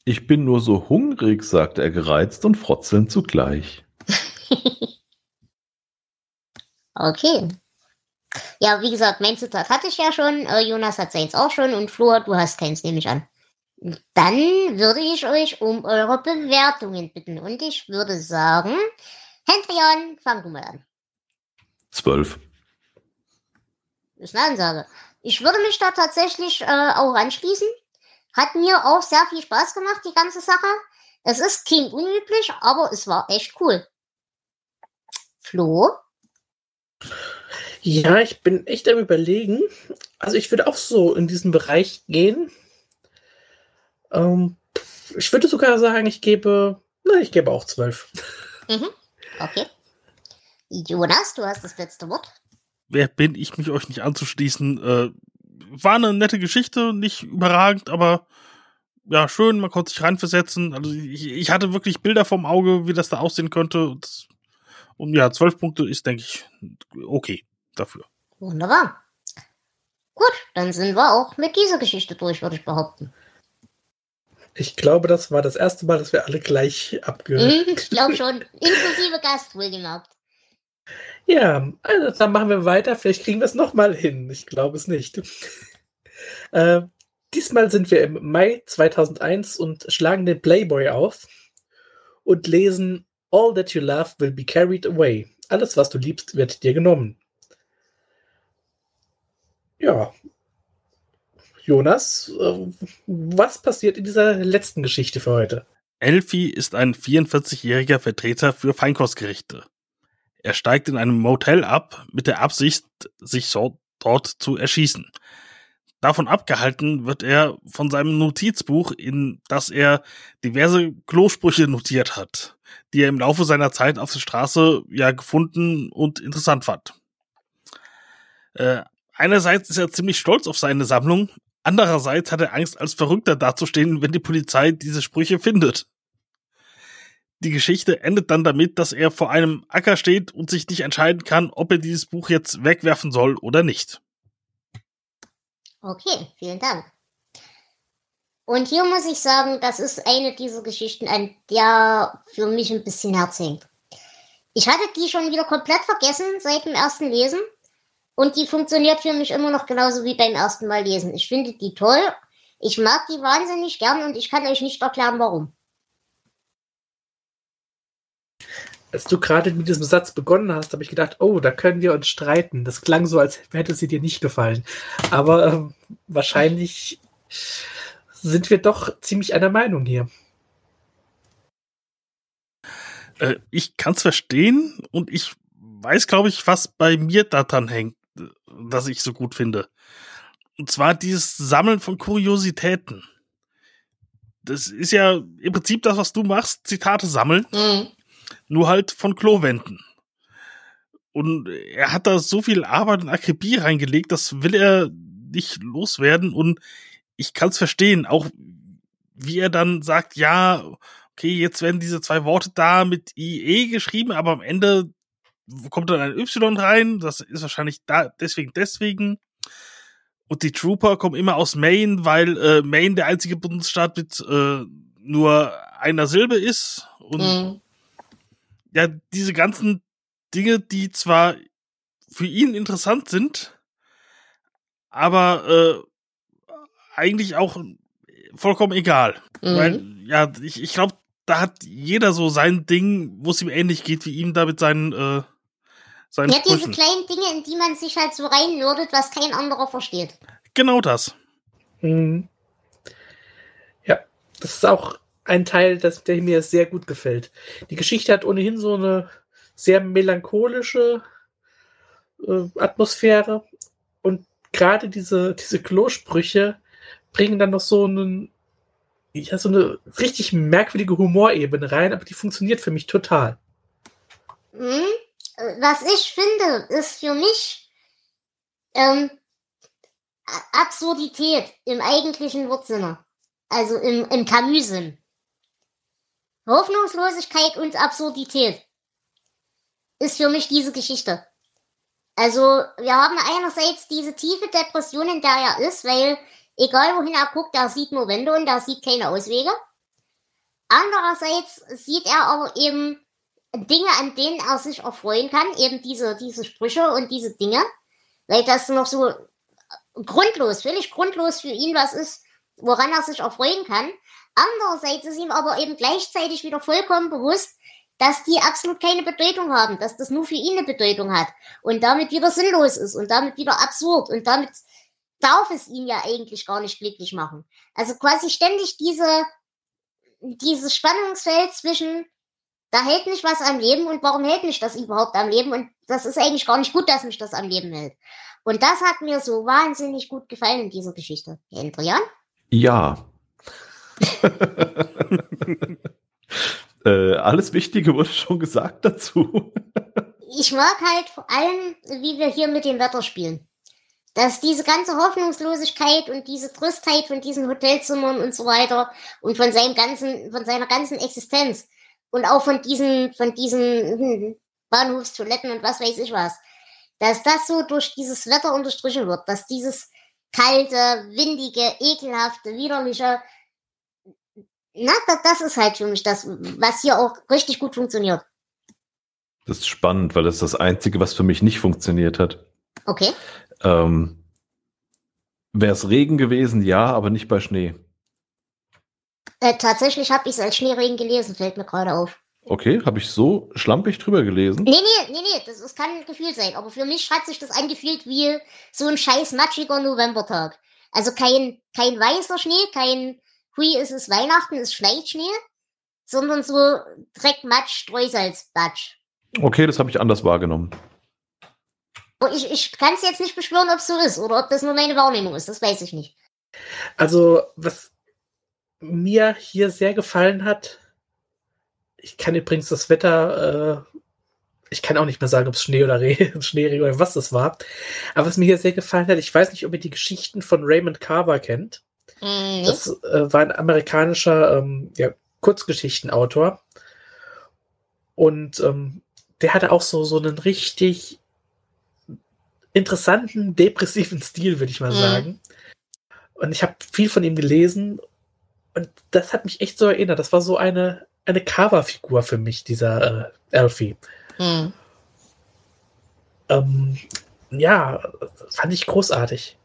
Ich bin nur so hungrig, sagte er gereizt und frotzelnd zugleich. (laughs) Okay. Ja, wie gesagt, mein Zitat hatte ich ja schon. Äh, Jonas hat seins auch schon und Flor, du hast keins, nehme ich an. Dann würde ich euch um eure Bewertungen bitten. Und ich würde sagen, Hendrian, fang du mal an. Zwölf. ist eine Ansage. Ich würde mich da tatsächlich äh, auch anschließen. Hat mir auch sehr viel Spaß gemacht, die ganze Sache. Es ist klingt unüblich, aber es war echt cool. Flo? Ja, ich bin echt am überlegen. Also ich würde auch so in diesen Bereich gehen. Ähm, ich würde sogar sagen, ich gebe, na, ich gebe auch zwölf. Mhm. Okay. Jonas, du hast das letzte Wort. Wer bin ich, mich euch nicht anzuschließen? Äh, war eine nette Geschichte, nicht überragend, aber ja, schön, man konnte sich reinversetzen. Also ich, ich hatte wirklich Bilder vom Auge, wie das da aussehen könnte. Und, und ja, zwölf Punkte ist, denke ich, okay dafür. Wunderbar. Gut, dann sind wir auch mit dieser Geschichte durch, würde ich behaupten. Ich glaube, das war das erste Mal, dass wir alle gleich abgehört Mhm, ich glaube schon. Inklusive Gast, wohlgemerkt. Ja, also dann machen wir weiter. Vielleicht kriegen wir es nochmal hin. Ich glaube es nicht. (laughs) äh, diesmal sind wir im Mai 2001 und schlagen den Playboy auf und lesen All that you love will be carried away. Alles, was du liebst, wird dir genommen. Ja. Jonas, äh, was passiert in dieser letzten Geschichte für heute? Elfie ist ein 44-jähriger Vertreter für Feinkostgerichte. Er steigt in einem Motel ab mit der Absicht, sich so dort zu erschießen. Davon abgehalten wird er von seinem Notizbuch, in das er diverse Klosprüche notiert hat, die er im Laufe seiner Zeit auf der Straße ja gefunden und interessant fand. Äh, einerseits ist er ziemlich stolz auf seine Sammlung, andererseits hat er Angst, als Verrückter dazustehen, wenn die Polizei diese Sprüche findet. Die Geschichte endet dann damit, dass er vor einem Acker steht und sich nicht entscheiden kann, ob er dieses Buch jetzt wegwerfen soll oder nicht. Okay, vielen Dank. Und hier muss ich sagen, das ist eine dieser Geschichten, an der für mich ein bisschen Herz hängt. Ich hatte die schon wieder komplett vergessen seit dem ersten Lesen. Und die funktioniert für mich immer noch genauso wie beim ersten Mal lesen. Ich finde die toll. Ich mag die wahnsinnig gern und ich kann euch nicht erklären, warum. Als du gerade mit diesem Satz begonnen hast, habe ich gedacht, oh, da können wir uns streiten. Das klang so, als hätte sie dir nicht gefallen. Aber ähm, wahrscheinlich sind wir doch ziemlich einer Meinung hier. Äh, ich kann es verstehen und ich weiß, glaube ich, was bei mir daran hängt, dass ich so gut finde. Und zwar dieses Sammeln von Kuriositäten. Das ist ja im Prinzip das, was du machst, Zitate sammeln. Mhm. nur halt von Klowänden. Und er hat da so viel Arbeit und Akribie reingelegt, das will er nicht loswerden. Und ich kann es verstehen, auch wie er dann sagt, ja, okay, jetzt werden diese zwei Worte da mit IE geschrieben, aber am Ende kommt dann ein Y rein. Das ist wahrscheinlich da deswegen, deswegen. Und die Trooper kommen immer aus Maine, weil äh, Maine der einzige Bundesstaat mit äh, nur einer Silbe ist. Und Mhm. ja, diese ganzen Dinge, die zwar für ihn interessant sind, aber äh, eigentlich auch vollkommen egal. Mhm. Weil, ja, ich, ich glaube, da hat jeder so sein Ding, wo es ihm ähnlich geht wie ihm da mit seinen, äh, seinen Ja, diese Sprüchen. kleinen Dinge, in die man sich halt so reinnördet, was kein anderer versteht. Genau das. Mhm. Ja, das ist auch ein Teil, das, der mir sehr gut gefällt. Die Geschichte hat ohnehin so eine sehr melancholische äh, Atmosphäre und gerade diese, diese Klosprüche bringen dann noch so einen ja, so eine richtig merkwürdige Humorebene rein, aber die funktioniert für mich total. Mhm. Was ich finde, ist für mich ähm, Absurdität im eigentlichen Wortsinne. Also im, im Camus-Sinn. Hoffnungslosigkeit und Absurdität ist für mich diese Geschichte. Also, wir haben einerseits diese tiefe Depression, in der er ist, weil egal wohin er guckt, er sieht nur Wände und er sieht keine Auswege. Andererseits sieht er aber eben Dinge, an denen er sich erfreuen kann, eben diese, diese Sprüche und diese Dinge, weil das noch so grundlos, völlig grundlos für ihn was ist, woran er sich erfreuen kann. Andererseits ist ihm aber eben gleichzeitig wieder vollkommen bewusst, dass die absolut keine Bedeutung haben, dass das nur für ihn eine Bedeutung hat und damit wieder sinnlos ist und damit wieder absurd und damit darf es ihn ja eigentlich gar nicht glücklich machen. Also quasi ständig diese, dieses Spannungsfeld zwischen da hält mich was am Leben und warum hält mich das überhaupt am Leben und das ist eigentlich gar nicht gut, dass mich das am Leben hält. Und das hat mir so wahnsinnig gut gefallen in dieser Geschichte. Adrian? Ja. (laughs) äh, alles Wichtige wurde schon gesagt dazu. Ich mag halt vor allem, wie wir hier mit dem Wetter spielen. dass diese ganze Hoffnungslosigkeit und diese Tristheit von diesen Hotelzimmern und so weiter und von seinem ganzen, von seiner ganzen Existenz und auch von diesen, von diesen hm, Bahnhofstoiletten und was weiß ich was, dass das so durch dieses Wetter unterstrichen wird, dass dieses kalte, windige, ekelhafte, widerliche, na, das, ist halt für mich das, was hier auch richtig gut funktioniert. Das ist spannend, weil das ist das Einzige, was für mich nicht funktioniert hat. Okay. Ähm, Wäre es Regen gewesen, ja, aber nicht bei Schnee. Äh, tatsächlich habe ich es als Schneeregen gelesen, fällt mir gerade auf. Okay, habe ich so schlampig drüber gelesen? Nee, nee, nee, nee, das, das kann ein Gefühl sein. Aber für mich hat sich das angefühlt wie so ein scheiß matschiger Novembertag. Also kein, kein weißer Schnee, kein Hui, es ist Weihnachten, es schneit Schnee, sondern so Dreck, Matsch, Streusalz, Batsch. Okay, das habe ich anders wahrgenommen. Und ich, ich kann es jetzt nicht beschwören, ob es so ist oder ob das nur meine Wahrnehmung ist, das weiß ich nicht. Also, was mir hier sehr gefallen hat, ich kann übrigens das Wetter, äh, ich kann auch nicht mehr sagen, ob es Schnee oder Re (laughs) Schneeregen oder was das war. Aber was mir hier sehr gefallen hat, ich weiß nicht, ob ihr die Geschichten von Raymond Carver kennt. Mhm. Das äh, war ein amerikanischer ähm, ja, Kurzgeschichtenautor. Und ähm, der hatte auch so, so einen richtig interessanten, depressiven (laughs) Stil, würde ich mal Mhm. sagen. Und ich habe viel von ihm gelesen. Und das hat mich echt so erinnert. Das war so eine, eine Coverfigur für mich, dieser äh, Elfie. Hm. Ähm, ja, fand ich großartig.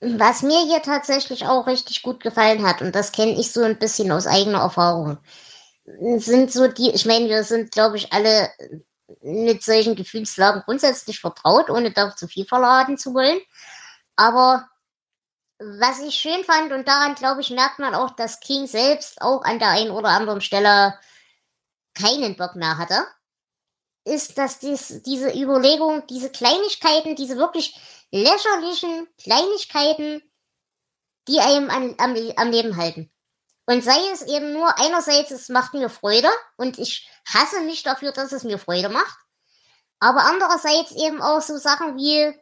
Was mir hier tatsächlich auch richtig gut gefallen hat, und das kenne ich so ein bisschen aus eigener Erfahrung, sind so die, ich meine, wir sind, glaube ich, alle mit solchen Gefühlslagen grundsätzlich vertraut, ohne da zu viel verladen zu wollen. Aber was ich schön fand, und daran, glaube ich, merkt man auch, dass King selbst auch an der einen oder anderen Stelle keinen Bock mehr hatte, ist, dass dies, diese Überlegung, diese Kleinigkeiten, diese wirklich lächerlichen Kleinigkeiten, die einem an, am, am Leben halten. Und sei es eben nur einerseits, es macht mir Freude und ich hasse mich dafür, dass es mir Freude macht. Aber andererseits eben auch so Sachen wie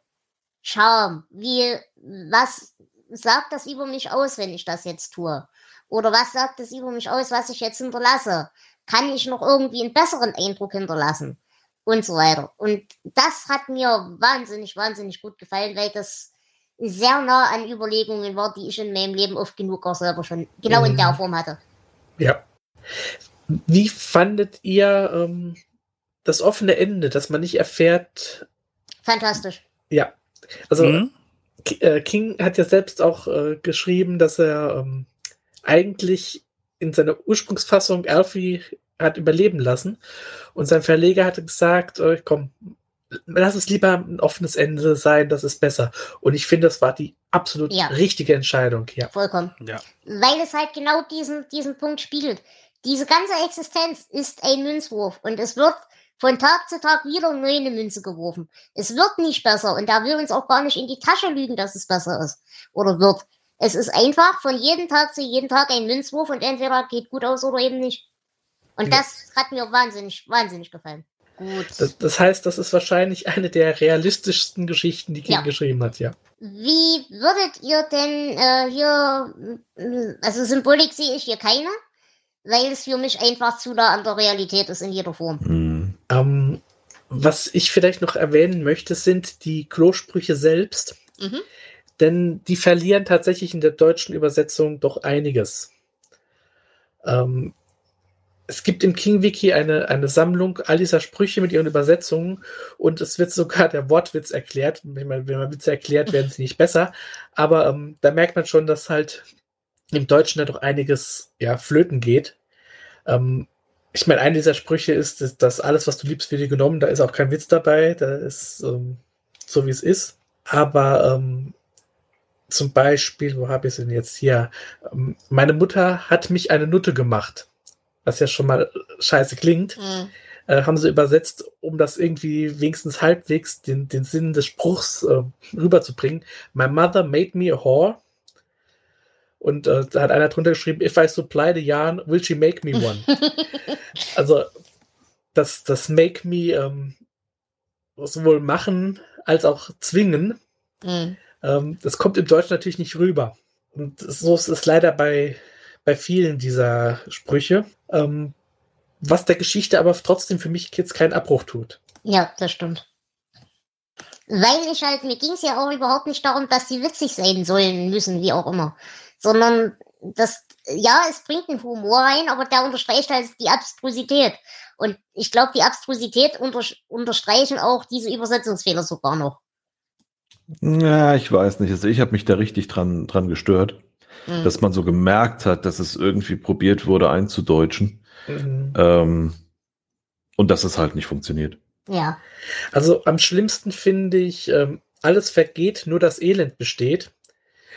Charme, wie was sagt das über mich aus, wenn ich das jetzt tue? Oder was sagt es über mich aus, was ich jetzt hinterlasse? Kann ich noch irgendwie einen besseren Eindruck hinterlassen? Und so weiter. Und das hat mir wahnsinnig, wahnsinnig gut gefallen, weil das sehr nah an Überlegungen war, die ich in meinem Leben oft genug auch selber schon genau in der Mhm. Form hatte. Ja. Wie fandet ihr ähm, das offene Ende, dass man nicht erfährt, Fantastisch. ja. Also Mhm. Äh, King hat ja selbst auch äh, geschrieben, dass er ähm, eigentlich in seiner Ursprungsfassung Alfie hat überleben lassen. Und sein Verleger hatte gesagt, äh, komm, lass es lieber ein offenes Ende sein, das ist besser. Und ich finde, das war die absolut Ja. richtige Entscheidung, ja. Vollkommen. Ja. Weil es halt genau diesen, diesen Punkt spiegelt. Diese ganze Existenz ist ein Münzwurf und es wird von Tag zu Tag wieder neu eine Münze geworfen. Es wird nicht besser und da will uns auch gar nicht in die Tasche lügen, dass es besser ist oder wird. Es ist einfach von jedem Tag zu jedem Tag ein Münzwurf und entweder geht gut aus oder eben nicht. Und Ja. das hat mir wahnsinnig, wahnsinnig gefallen. Gut. Das, das heißt, das ist wahrscheinlich eine der realistischsten Geschichten, die King Ja. geschrieben hat, ja. Wie würdet ihr denn äh, hier, mm, also Symbolik sehe ich hier keine, weil es für mich einfach zu nah an der Realität ist in jeder Form. Hm. Ähm, was ich vielleicht noch erwähnen möchte, sind die Klosprüche selbst. Mhm. Denn die verlieren tatsächlich in der deutschen Übersetzung doch einiges. Ähm, es gibt im King Wiki eine, eine Sammlung all dieser Sprüche mit ihren Übersetzungen und es wird sogar der Wortwitz erklärt. Wenn man, wenn man Witze erklärt, werden sie nicht besser. Aber ähm, da merkt man schon, dass halt im Deutschen da doch einiges ja, flöten geht. Ähm, ich meine, einer dieser Sprüche ist, dass, dass alles, was du liebst, wird dir genommen. Da ist auch kein Witz dabei. Da ist ähm, so, wie es ist. Aber ähm, zum Beispiel, wo habe ich es denn jetzt hier? Ähm, meine Mutter hat mich eine Nutte gemacht. Was ja schon mal scheiße klingt. Mhm. Äh, haben sie übersetzt, um das irgendwie wenigstens halbwegs den, den Sinn des Spruchs äh, rüberzubringen. My mother made me a whore. Und äh, da hat einer drunter geschrieben, if I supply the yarn, will she make me one? (laughs) also das, das make me ähm, sowohl machen als auch zwingen. Mhm. Ähm, das kommt im Deutschen natürlich nicht rüber. Und so ist es leider bei, bei vielen dieser Sprüche. Ähm, was der Geschichte aber trotzdem für mich jetzt keinen Abbruch tut. Ja, das stimmt. Weil ich halt, mir ging es ja auch überhaupt nicht darum, dass die witzig sein sollen, müssen, wie auch immer. Sondern das, ja, es bringt einen Humor rein, aber der unterstreicht halt die Abstrusität. Und ich glaube, die Abstrusität unter, unterstreichen auch diese Übersetzungsfehler sogar noch. Ja, ich weiß nicht. Also ich habe mich da richtig dran, dran gestört, Hm. dass man so gemerkt hat, dass es irgendwie probiert wurde einzudeutschen Mhm. ähm, und dass es halt nicht funktioniert. Ja. Also am schlimmsten finde ich, ähm, alles vergeht, nur das Elend besteht.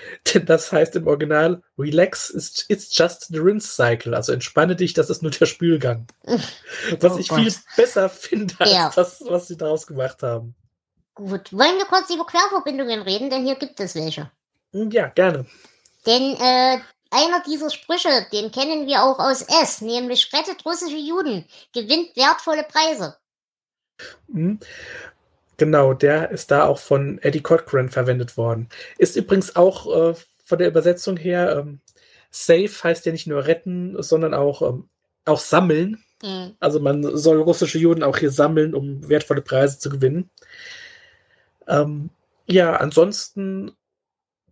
(laughs) Denn das heißt im Original, relax, it's just the rinse cycle. Also entspanne dich, das ist nur der Spülgang. (laughs) Was Oh ich Gott. viel besser finde als Ja. das, was sie daraus gemacht haben. Gut. Wollen wir kurz über Querverbindungen reden, denn hier gibt es welche. Hm, Ja, gerne. Denn äh, einer dieser Sprüche, den kennen wir auch aus S, nämlich rettet russische Juden, gewinnt wertvolle Preise. Genau, der ist da auch von Eddie Cochran verwendet worden. Ist übrigens auch äh, von der Übersetzung her, ähm, Save heißt ja nicht nur retten, sondern auch, ähm, auch sammeln. Hm. Also man soll russische Juden auch hier sammeln, um wertvolle Preise zu gewinnen. Ähm, ja, ansonsten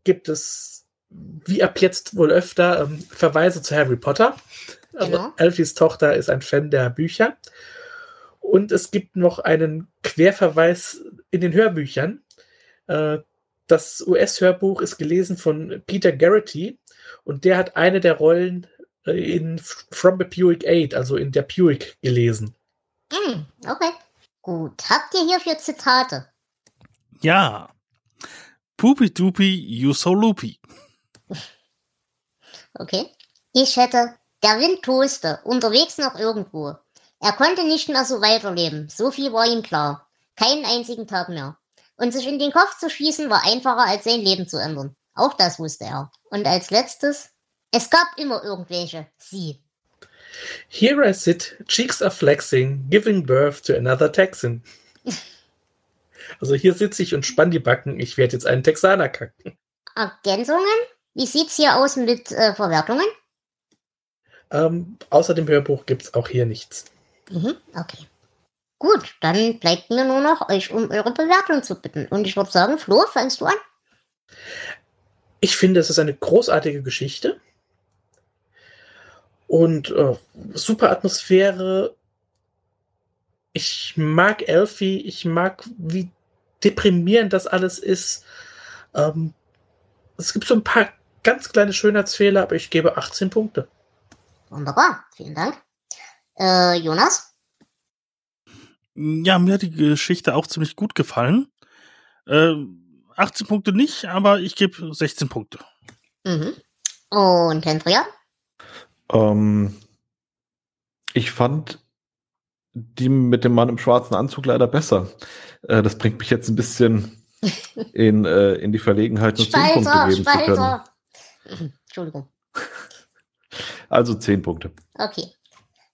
gibt es, wie ab jetzt wohl öfter, ähm, Verweise zu Harry Potter. Also Genau. Elfies Tochter ist ein Fan der Bücher. Und es gibt noch einen Querverweis in den Hörbüchern. Äh, das US-Hörbuch ist gelesen von Peter Garrity und der hat eine der Rollen äh, in From the Buick 8, also in der Buick, gelesen. Hm, okay. Gut. Habt ihr hierfür Zitate? Ja. Poopy doopy, you so loopy. Okay. Ich hätte, der Wind toste, unterwegs noch irgendwo. Er konnte nicht mehr so weiterleben, so viel war ihm klar. Keinen einzigen Tag mehr. Und sich in den Kopf zu schießen war einfacher, als sein Leben zu ändern. Auch das wusste er. Und als letztes, es gab immer irgendwelche, sie. Here I sit, cheeks are flexing, giving birth to another Texan. (laughs) Also hier sitze ich und spann die Backen, ich werde jetzt einen Texaner kacken. Ergänzungen? Wie sieht's hier aus mit äh, Verwertungen? Ähm, außer dem Hörbuch gibt es auch hier nichts. Mhm, okay. Gut, dann bleibt mir nur noch, euch um eure Bewertung zu bitten. Und ich würde sagen, Flo, fängst du an? Ich finde, es ist eine großartige Geschichte. Und äh, super Atmosphäre. Ich mag Elfie, ich mag, wie deprimierend das alles ist. Ähm, es gibt so ein paar ganz kleine Schönheitsfehler, aber ich gebe 18 Punkte. Wunderbar, vielen Dank. Äh, Jonas? Ja, mir hat die Geschichte auch ziemlich gut gefallen. Äh, 18 Punkte nicht, aber ich gebe 16 Punkte. Mhm. Und Hendria? Ähm, ich fand die mit dem Mann im schwarzen Anzug leider besser. Äh, das bringt mich jetzt ein bisschen (laughs) in, äh, in die Verlegenheit, nur 10 Punkte Spalter, geben zu können. Spalter. Entschuldigung. Also 10 Punkte. Okay.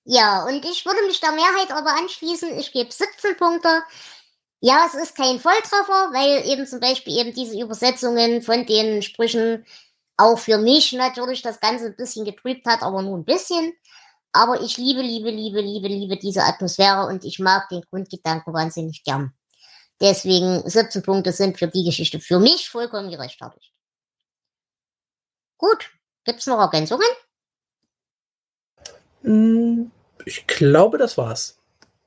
Ja, und ich würde mich der Mehrheit aber anschließen. Ich gebe 17 Punkte. Ja, es ist kein Volltreffer, weil eben zum Beispiel eben diese Übersetzungen von den Sprüchen auch für mich natürlich das Ganze ein bisschen getrübt hat, aber nur ein bisschen. Aber ich liebe, liebe, liebe, liebe, liebe diese Atmosphäre und ich mag den Grundgedanken wahnsinnig gern. Deswegen 17 Punkte sind für die Geschichte für mich vollkommen gerechtfertigt. Gut, gibt's noch Ergänzungen? Ich glaube, das war's.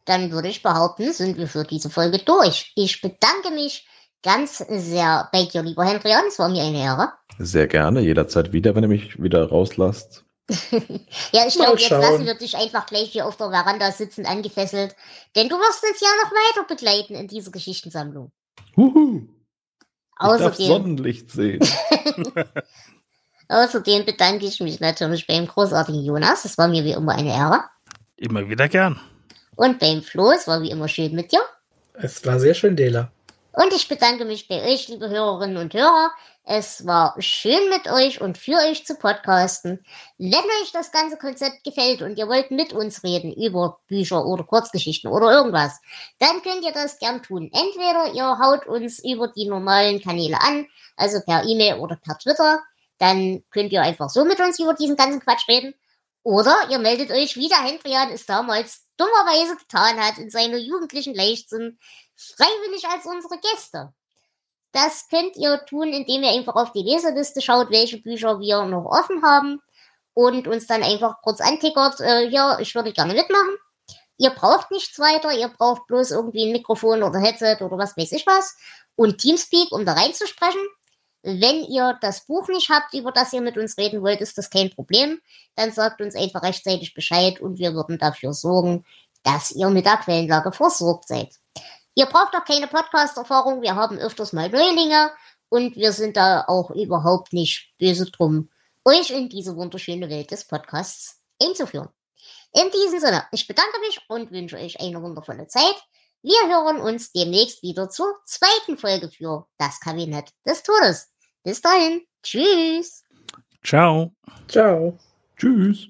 dann würde ich behaupten, sind wir für diese Folge durch. Ich bedanke mich ganz sehr bei dir, lieber Hendrian. Es war mir eine Ehre. Sehr gerne, jederzeit wieder, wenn ihr mich wieder rauslasst. (laughs) Ja, ich glaube, jetzt lassen wir dich einfach gleich hier auf der Veranda sitzen, angefesselt. Denn du wirst uns ja noch weiter begleiten in dieser Geschichtensammlung. Huhu! Ich darf Außerdem, Sonnenlicht sehen. (laughs) (laughs) außerdem bedanke ich mich natürlich beim großartigen Jonas. Es war mir wie immer eine Ehre. Immer wieder gern. Und beim Flo, es war wie immer schön mit dir. Es war sehr schön, Dela. Und ich bedanke mich bei euch, liebe Hörerinnen und Hörer. Es war schön mit euch und für euch zu podcasten. Wenn euch das ganze Konzept gefällt und ihr wollt mit uns reden über Bücher oder Kurzgeschichten oder irgendwas, dann könnt ihr das gern tun. Entweder ihr haut uns über die normalen Kanäle an, also per E-Mail oder per Twitter. Dann könnt ihr einfach so mit uns über diesen ganzen Quatsch reden. Oder ihr meldet euch, wie der Hendrian es damals dummerweise getan hat in seiner jugendlichen Leichtsinn, freiwillig als unsere Gäste. Das könnt ihr tun, indem ihr einfach auf die Leserliste schaut, welche Bücher wir noch offen haben und uns dann einfach kurz antickert, äh, ja, ich würde gerne mitmachen. Ihr braucht nichts weiter, ihr braucht bloß irgendwie ein Mikrofon oder Headset oder was weiß ich was und Teamspeak, um da reinzusprechen. Wenn ihr das Buch nicht habt, über das ihr mit uns reden wollt, ist das kein Problem. Dann sagt uns einfach rechtzeitig Bescheid und wir würden dafür sorgen, dass ihr mit der Quellenlage versorgt seid. Ihr braucht auch keine Podcast-Erfahrung. Wir haben öfters mal Neulinge und wir sind da auch überhaupt nicht böse drum, euch in diese wunderschöne Welt des Podcasts einzuführen. In diesem Sinne, ich bedanke mich und wünsche euch eine wundervolle Zeit. Wir hören uns demnächst wieder zur zweiten Folge für das Kabinett des Todes. Bis dahin. Tschüss. Ciao. Ciao. Tschüss.